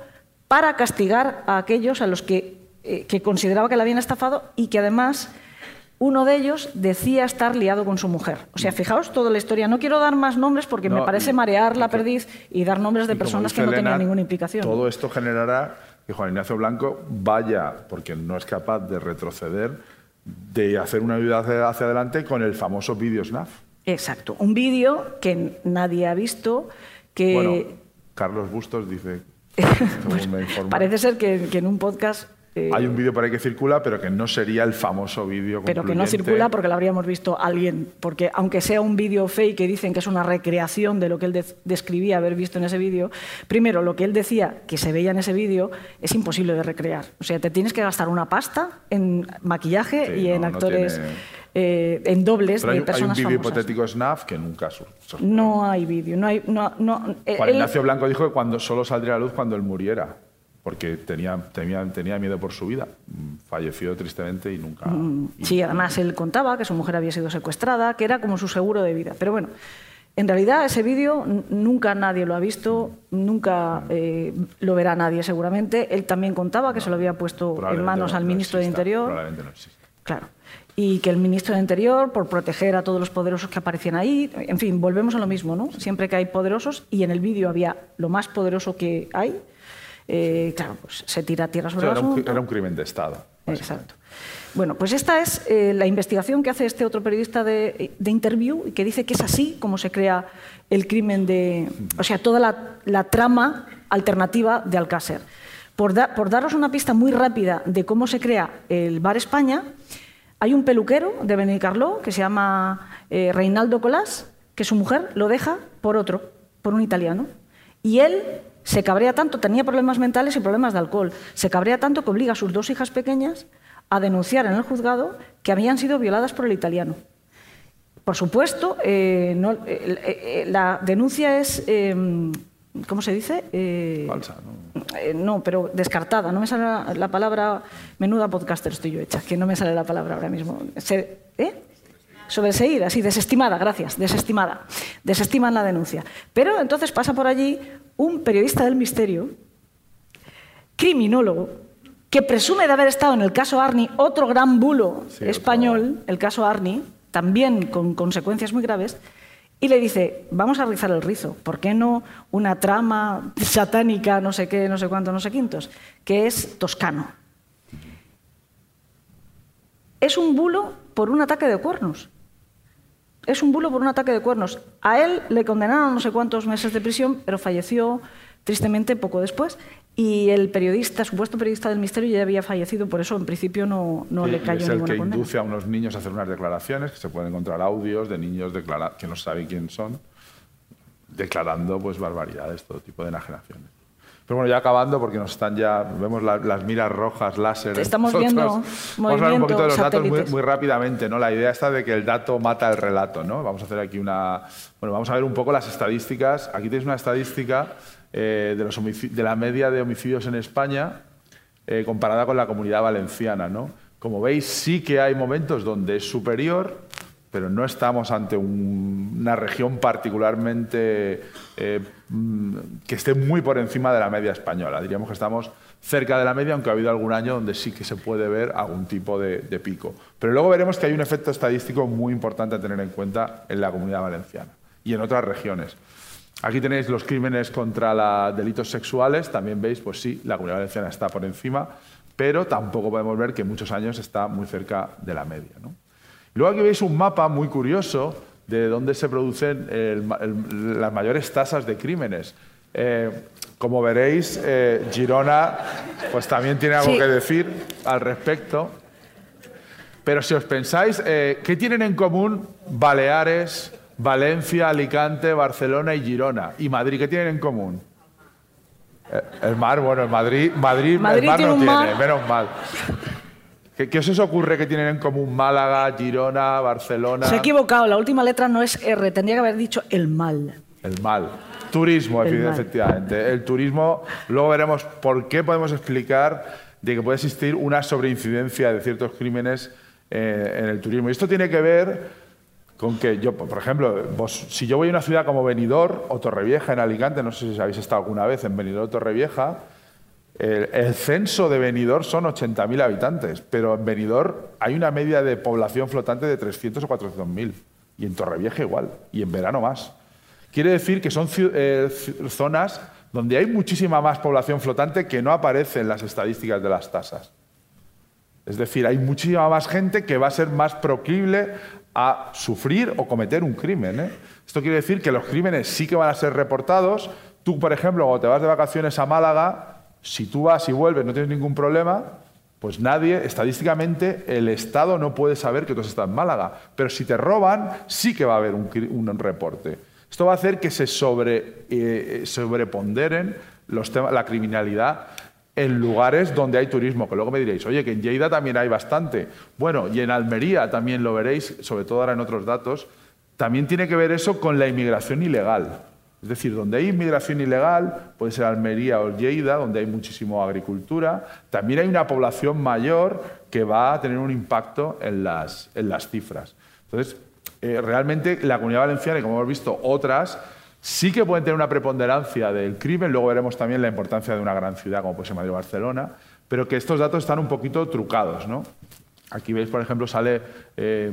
para castigar a aquellos a los que, eh, que consideraba que le habían estafado y que además uno de ellos decía estar liado con su mujer. O sea, fijaos toda la historia. No quiero dar más nombres porque me parece marear la perdiz y dar nombres de personas que no Elena, tenían ninguna implicación. Todo esto generará que Juan Ignacio Blanco vaya, porque no es capaz de retroceder, de hacer una vida hacia, hacia adelante con el famoso vídeo SNAF. Exacto. Un vídeo que nadie ha visto, que... Bueno, Carlos Bustos dice, me informa, Parece ser que, que en un podcast... eh, hay un vídeo por ahí que circula, pero que no sería el famoso vídeo pero que no circula porque lo habríamos visto alguien, porque aunque sea un vídeo fake que dicen que es una recreación de lo que él de- describía haber visto en ese vídeo, primero lo que él decía que se veía en ese vídeo es imposible de recrear. O sea, te tienes que gastar una pasta en maquillaje Sí, y en no, no actores, tiene- eh, en dobles Pero hay, de un- hay un personas vídeo hipotético SNAF que nunca su- su- No hay vídeo, no hay, no, no, eh, Juan él- Ignacio Blanco dijo que cuando solo saldría a la luz cuando él muriera, porque tenía, tenía, tenía miedo por su vida. Mm, Falleció tristemente y nunca... y- Sí, además él contaba que su mujer había sido secuestrada, que era como su seguro de vida. Pero bueno, en realidad ese vídeo nunca nadie lo ha visto, nunca eh, lo verá nadie seguramente. Él también contaba que se lo había puesto en manos no- al no ministro de exista, Interior. Probablemente no existe. Claro. Y que el ministro de Interior, por proteger a todos los poderosos que aparecían ahí, en fin, volvemos a lo mismo, ¿no? Siempre que hay poderosos, y en el vídeo había lo más poderoso que hay, eh, claro, pues se tira tierra sobre Era el un, asunto. era un crimen de Estado. Exacto. Bueno, pues esta es eh, la investigación que hace este otro periodista de, de Interview y que dice que es así como se crea el crimen de. O sea, toda la, la trama alternativa de Alcácer. Por, da- por daros una pista muy rápida de cómo se crea el Bar España, hay un peluquero de Benicarló que se llama eh, Reinaldo Colás, que su mujer lo deja por otro, por un italiano. Y él se cabrea tanto, tenía problemas mentales y problemas de alcohol, se cabrea tanto que obliga a sus dos hijas pequeñas a denunciar en el juzgado que habían sido violadas por el italiano. Por supuesto, eh, eh, la denuncia es, eh, ¿cómo se dice? Eh, Falsa, ¿no? eh, no, pero descartada. No me sale la, la palabra, menuda podcaster estoy yo hecha, que no me sale la palabra ahora mismo. Se- ¿Eh? Sobreseída, sí, desestimada, gracias, desestimada. Desestiman la denuncia. Pero entonces pasa por allí un periodista del misterio, criminólogo, que presume de haber estado en el caso Arni, otro gran bulo Sí, español, el caso Arni, también con consecuencias muy graves, y le dice, vamos a rizar el rizo, ¿por qué no una trama satánica, no sé qué, no sé cuánto, no sé quintos, que es toscano? Es un bulo por un ataque de cuernos. Es un bulo por un ataque de cuernos. A él le condenaron no sé cuántos meses de prisión, pero falleció tristemente poco después. Y el periodista, supuesto periodista del misterio, ya había fallecido, por eso en principio no, no le cayó es el ninguna que condena. induce a unos niños a hacer unas declaraciones, que se pueden encontrar audios de niños que no saben quién son, declarando pues barbaridades, todo tipo de enajenaciones. Pero bueno, ya acabando, porque nos están ya, vemos la- las miras rojas, láser. Estamos nosotros. viendo Vamos a hablar un poquito de los movimientos, datos muy, satélites. muy rápidamente, ¿no? La idea está de que el dato mata el relato, ¿no? Vamos a hacer aquí una... Bueno, vamos a ver un poco las estadísticas. Aquí tenéis una estadística eh, de, la media de homicidios en España eh, comparada con la comunidad valenciana, ¿no? Como veis, sí que hay momentos donde es superior, pero no estamos ante un- una región particularmente eh, mm, que esté muy por encima de la media española. Diríamos que estamos cerca de la media, aunque ha habido algún año donde sí que se puede ver algún tipo de, de pico. Pero luego veremos que hay un efecto estadístico muy importante a tener en cuenta en la comunidad valenciana y en otras regiones. Aquí tenéis los crímenes contra los delitos sexuales. También veis, pues sí, la comunidad valenciana está por encima, pero tampoco podemos ver que en muchos años está muy cerca de la media. ¿no? Y luego aquí veis un mapa muy curioso de dónde se producen el ma- el- las mayores tasas de crímenes. Eh, como veréis, eh, Girona pues también tiene algo Sí. que decir al respecto. Pero si os pensáis, eh, ¿qué tienen en común Baleares, Valencia, Alicante, Barcelona y Girona? ¿Y Madrid qué tienen en común? Eh, El mar, bueno, el Madrid, Madrid, Madrid el mar tiene no tiene, mar. menos mal. ¿Qué, qué os ocurre que tienen en común Málaga, Girona, Barcelona? Se ha equivocado, la última letra no es R, tendría que haber dicho el mal. El mal. Turismo, El efi- mal. efectivamente. El turismo, luego veremos por qué podemos explicar de que puede existir una sobreincidencia de ciertos crímenes eh, en el turismo. Y esto tiene que ver con que yo, por ejemplo, si yo voy a una ciudad como Benidorm o Torrevieja en Alicante, no sé si habéis estado alguna vez en Benidorm o Torrevieja, el, el censo de Benidorm son 80.000 habitantes, pero en Benidorm hay una media de población flotante de 300 o 400.000. Y en Torrevieja igual, y en verano más. Quiere decir que son eh, zonas donde hay muchísima más población flotante que no aparece en las estadísticas de las tasas. Es decir, hay muchísima más gente que va a ser más proclive a sufrir o cometer un crimen. ¿eh? Esto quiere decir que los crímenes sí que van a ser reportados. Tú, por ejemplo, cuando te vas de vacaciones a Málaga, si tú vas y vuelves, no tienes ningún problema, pues nadie, estadísticamente, el Estado no puede saber que tú has estado en Málaga. Pero si te roban, sí que va a haber un, reporte. Esto va a hacer que se sobre, eh, sobreponderen los temas, la criminalidad en lugares donde hay turismo, que luego me diréis, oye, que en Lleida también hay bastante. Bueno, y en Almería también lo veréis, sobre todo ahora en otros datos, también tiene que ver eso con la inmigración ilegal. Es decir, donde hay inmigración ilegal, puede ser Almería o Lleida, donde hay muchísima agricultura, también hay una población mayor que va a tener un impacto en las, cifras. Entonces, eh, realmente la comunidad valenciana, y como hemos visto otras, sí que pueden tener una preponderancia del crimen, luego veremos también la importancia de una gran ciudad como puede ser Madrid o Barcelona, pero que estos datos están un poquito trucados. ¿no? Aquí veis, por ejemplo, sale eh,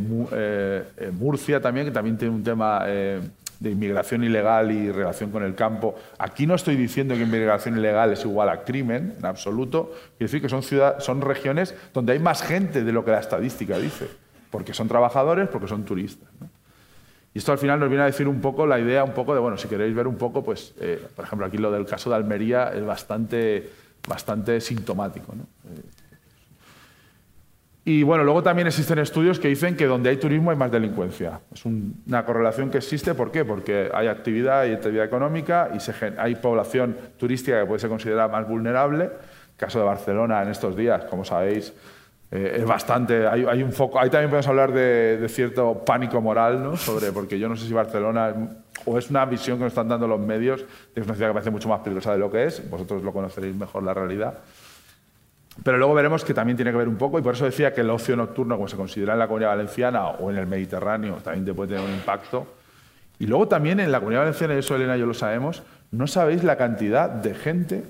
Murcia también, que también tiene un tema de inmigración ilegal y relación con el campo. Aquí no estoy diciendo que inmigración ilegal es igual a crimen, en absoluto. Quiero decir que son, son regiones donde hay más gente de lo que la estadística dice, porque son trabajadores, porque son turistas. Y esto al final nos viene a decir un poco la idea, un poco de, bueno, si queréis ver un poco, pues, eh, por ejemplo, aquí lo del caso de Almería es bastante, bastante sintomático. Eh, y bueno, luego también existen estudios que dicen que donde hay turismo hay más delincuencia. Es una correlación que existe, ¿por qué? Porque hay actividad, hay actividad económica y hay población turística que puede ser considerada más vulnerable. El caso de Barcelona en estos días, como sabéis, eh, es bastante. Hay, un foco. Ahí también podemos hablar de, cierto pánico moral, ¿no? Sobre, porque yo no sé si Barcelona o es una visión que nos están dando los medios, es una ciudad que parece mucho más peligrosa de lo que es. Vosotros lo conoceréis mejor la realidad. Pero luego veremos que también tiene que ver un poco, y por eso decía que el ocio nocturno, como se considera en la comunidad valenciana o en el Mediterráneo, también te puede tener un impacto. Y luego también en la comunidad valenciana, y eso Elena y yo lo sabemos, no sabéis la cantidad de gente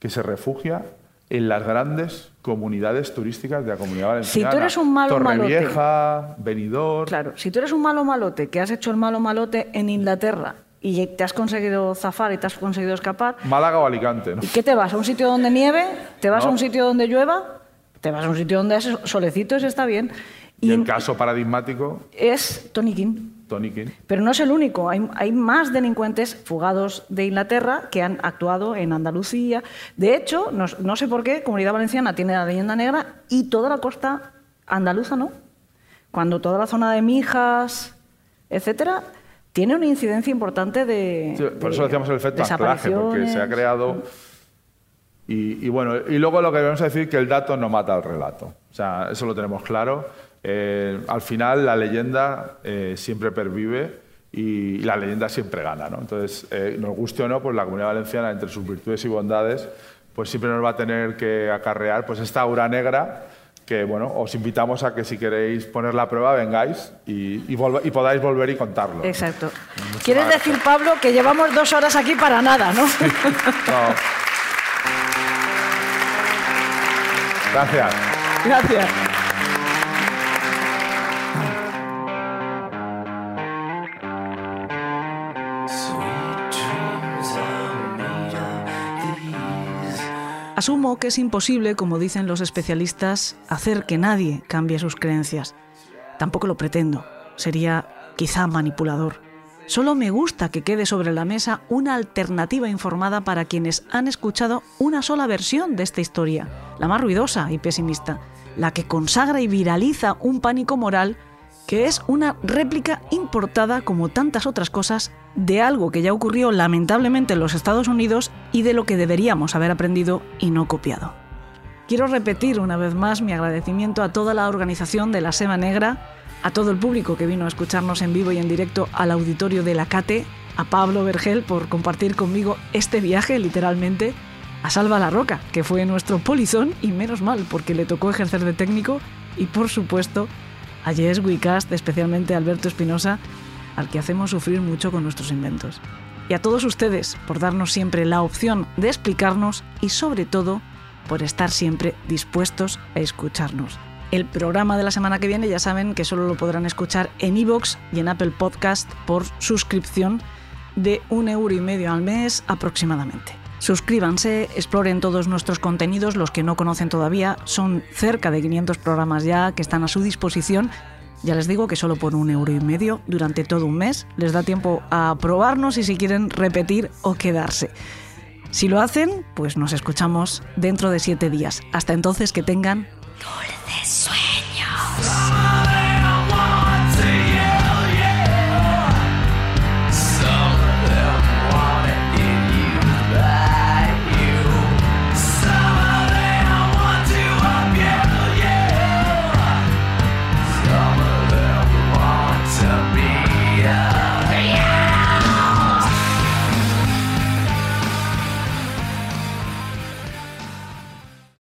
que se refugia en las grandes comunidades turísticas de la comunidad valenciana. Si tú eres un malo Torrevieja, Benidorm... Claro, si tú eres un malo malote que has hecho el malo malote en Inglaterra y te has conseguido zafar y te has conseguido escapar. Málaga o Alicante, ¿no? ¿Y qué te vas? ¿A un sitio donde nieve? ¿Te vas a un sitio donde llueva? ¿Te vas a un sitio donde hace solecito? Eso está bien. Y, el caso paradigmático... Es Tony King. Tony King. Pero no es el único. Hay, hay, más delincuentes fugados de Inglaterra que han actuado en Andalucía. De hecho, no, no sé por qué, Comunidad Valenciana tiene la leyenda negra y toda la costa andaluza no. Cuando toda la zona de Mijas, etcétera, tiene una incidencia importante de. por eso decíamos el efecto anclaje, porque se ha creado. Y, bueno, y luego lo que debemos decir es que el dato no mata al relato. O sea, eso lo tenemos claro. Eh, al final, la leyenda eh, siempre pervive y, la leyenda siempre gana. ¿no? Entonces, eh, nos guste o no, pues la comunidad valenciana, entre sus virtudes y bondades, pues siempre nos va a tener que acarrear pues esta aura negra que bueno, os invitamos a que si queréis poner la prueba vengáis y, y, podáis volver y contarlo. Exacto. ¿Quieres decir, Pablo, que llevamos dos horas aquí para nada, no? no. Gracias. Gracias. Asumo que es imposible, como dicen los especialistas, hacer que nadie cambie sus creencias. Tampoco lo pretendo. Sería quizá manipulador. Solo me gusta que quede sobre la mesa una alternativa informada para quienes han escuchado una sola versión de esta historia, la más ruidosa y pesimista, la que consagra y viraliza un pánico moral que es una réplica importada, como tantas otras cosas, de algo que ya ocurrió lamentablemente en los Estados Unidos y de lo que deberíamos haber aprendido y no copiado. Quiero repetir una vez más mi agradecimiento a toda la organización de la Sema Negra, a todo el público que vino a escucharnos en vivo y en directo al auditorio de la CATE, a Pablo Vergel por compartir conmigo este viaje literalmente, a Salva La Roca, que fue nuestro polizón y menos mal porque le tocó ejercer de técnico, y por supuesto a Yes Wicast, especialmente Alberto Espinosa, al que hacemos sufrir mucho con nuestros inventos. Y a todos ustedes por darnos siempre la opción de explicarnos y sobre todo por estar siempre dispuestos a escucharnos. El programa de la semana que viene ya saben que solo lo podrán escuchar en iVoox y en Apple Podcast por suscripción de un euro y medio al mes aproximadamente. Suscríbanse, exploren todos nuestros contenidos, los que no conocen todavía, son cerca de 500 programas ya que están a su disposición ya les digo que solo por un euro y medio durante todo un mes les da tiempo a probarnos y si quieren repetir o quedarse. Si lo hacen, pues nos escuchamos dentro de siete días. Hasta entonces que tengan dulces sueños.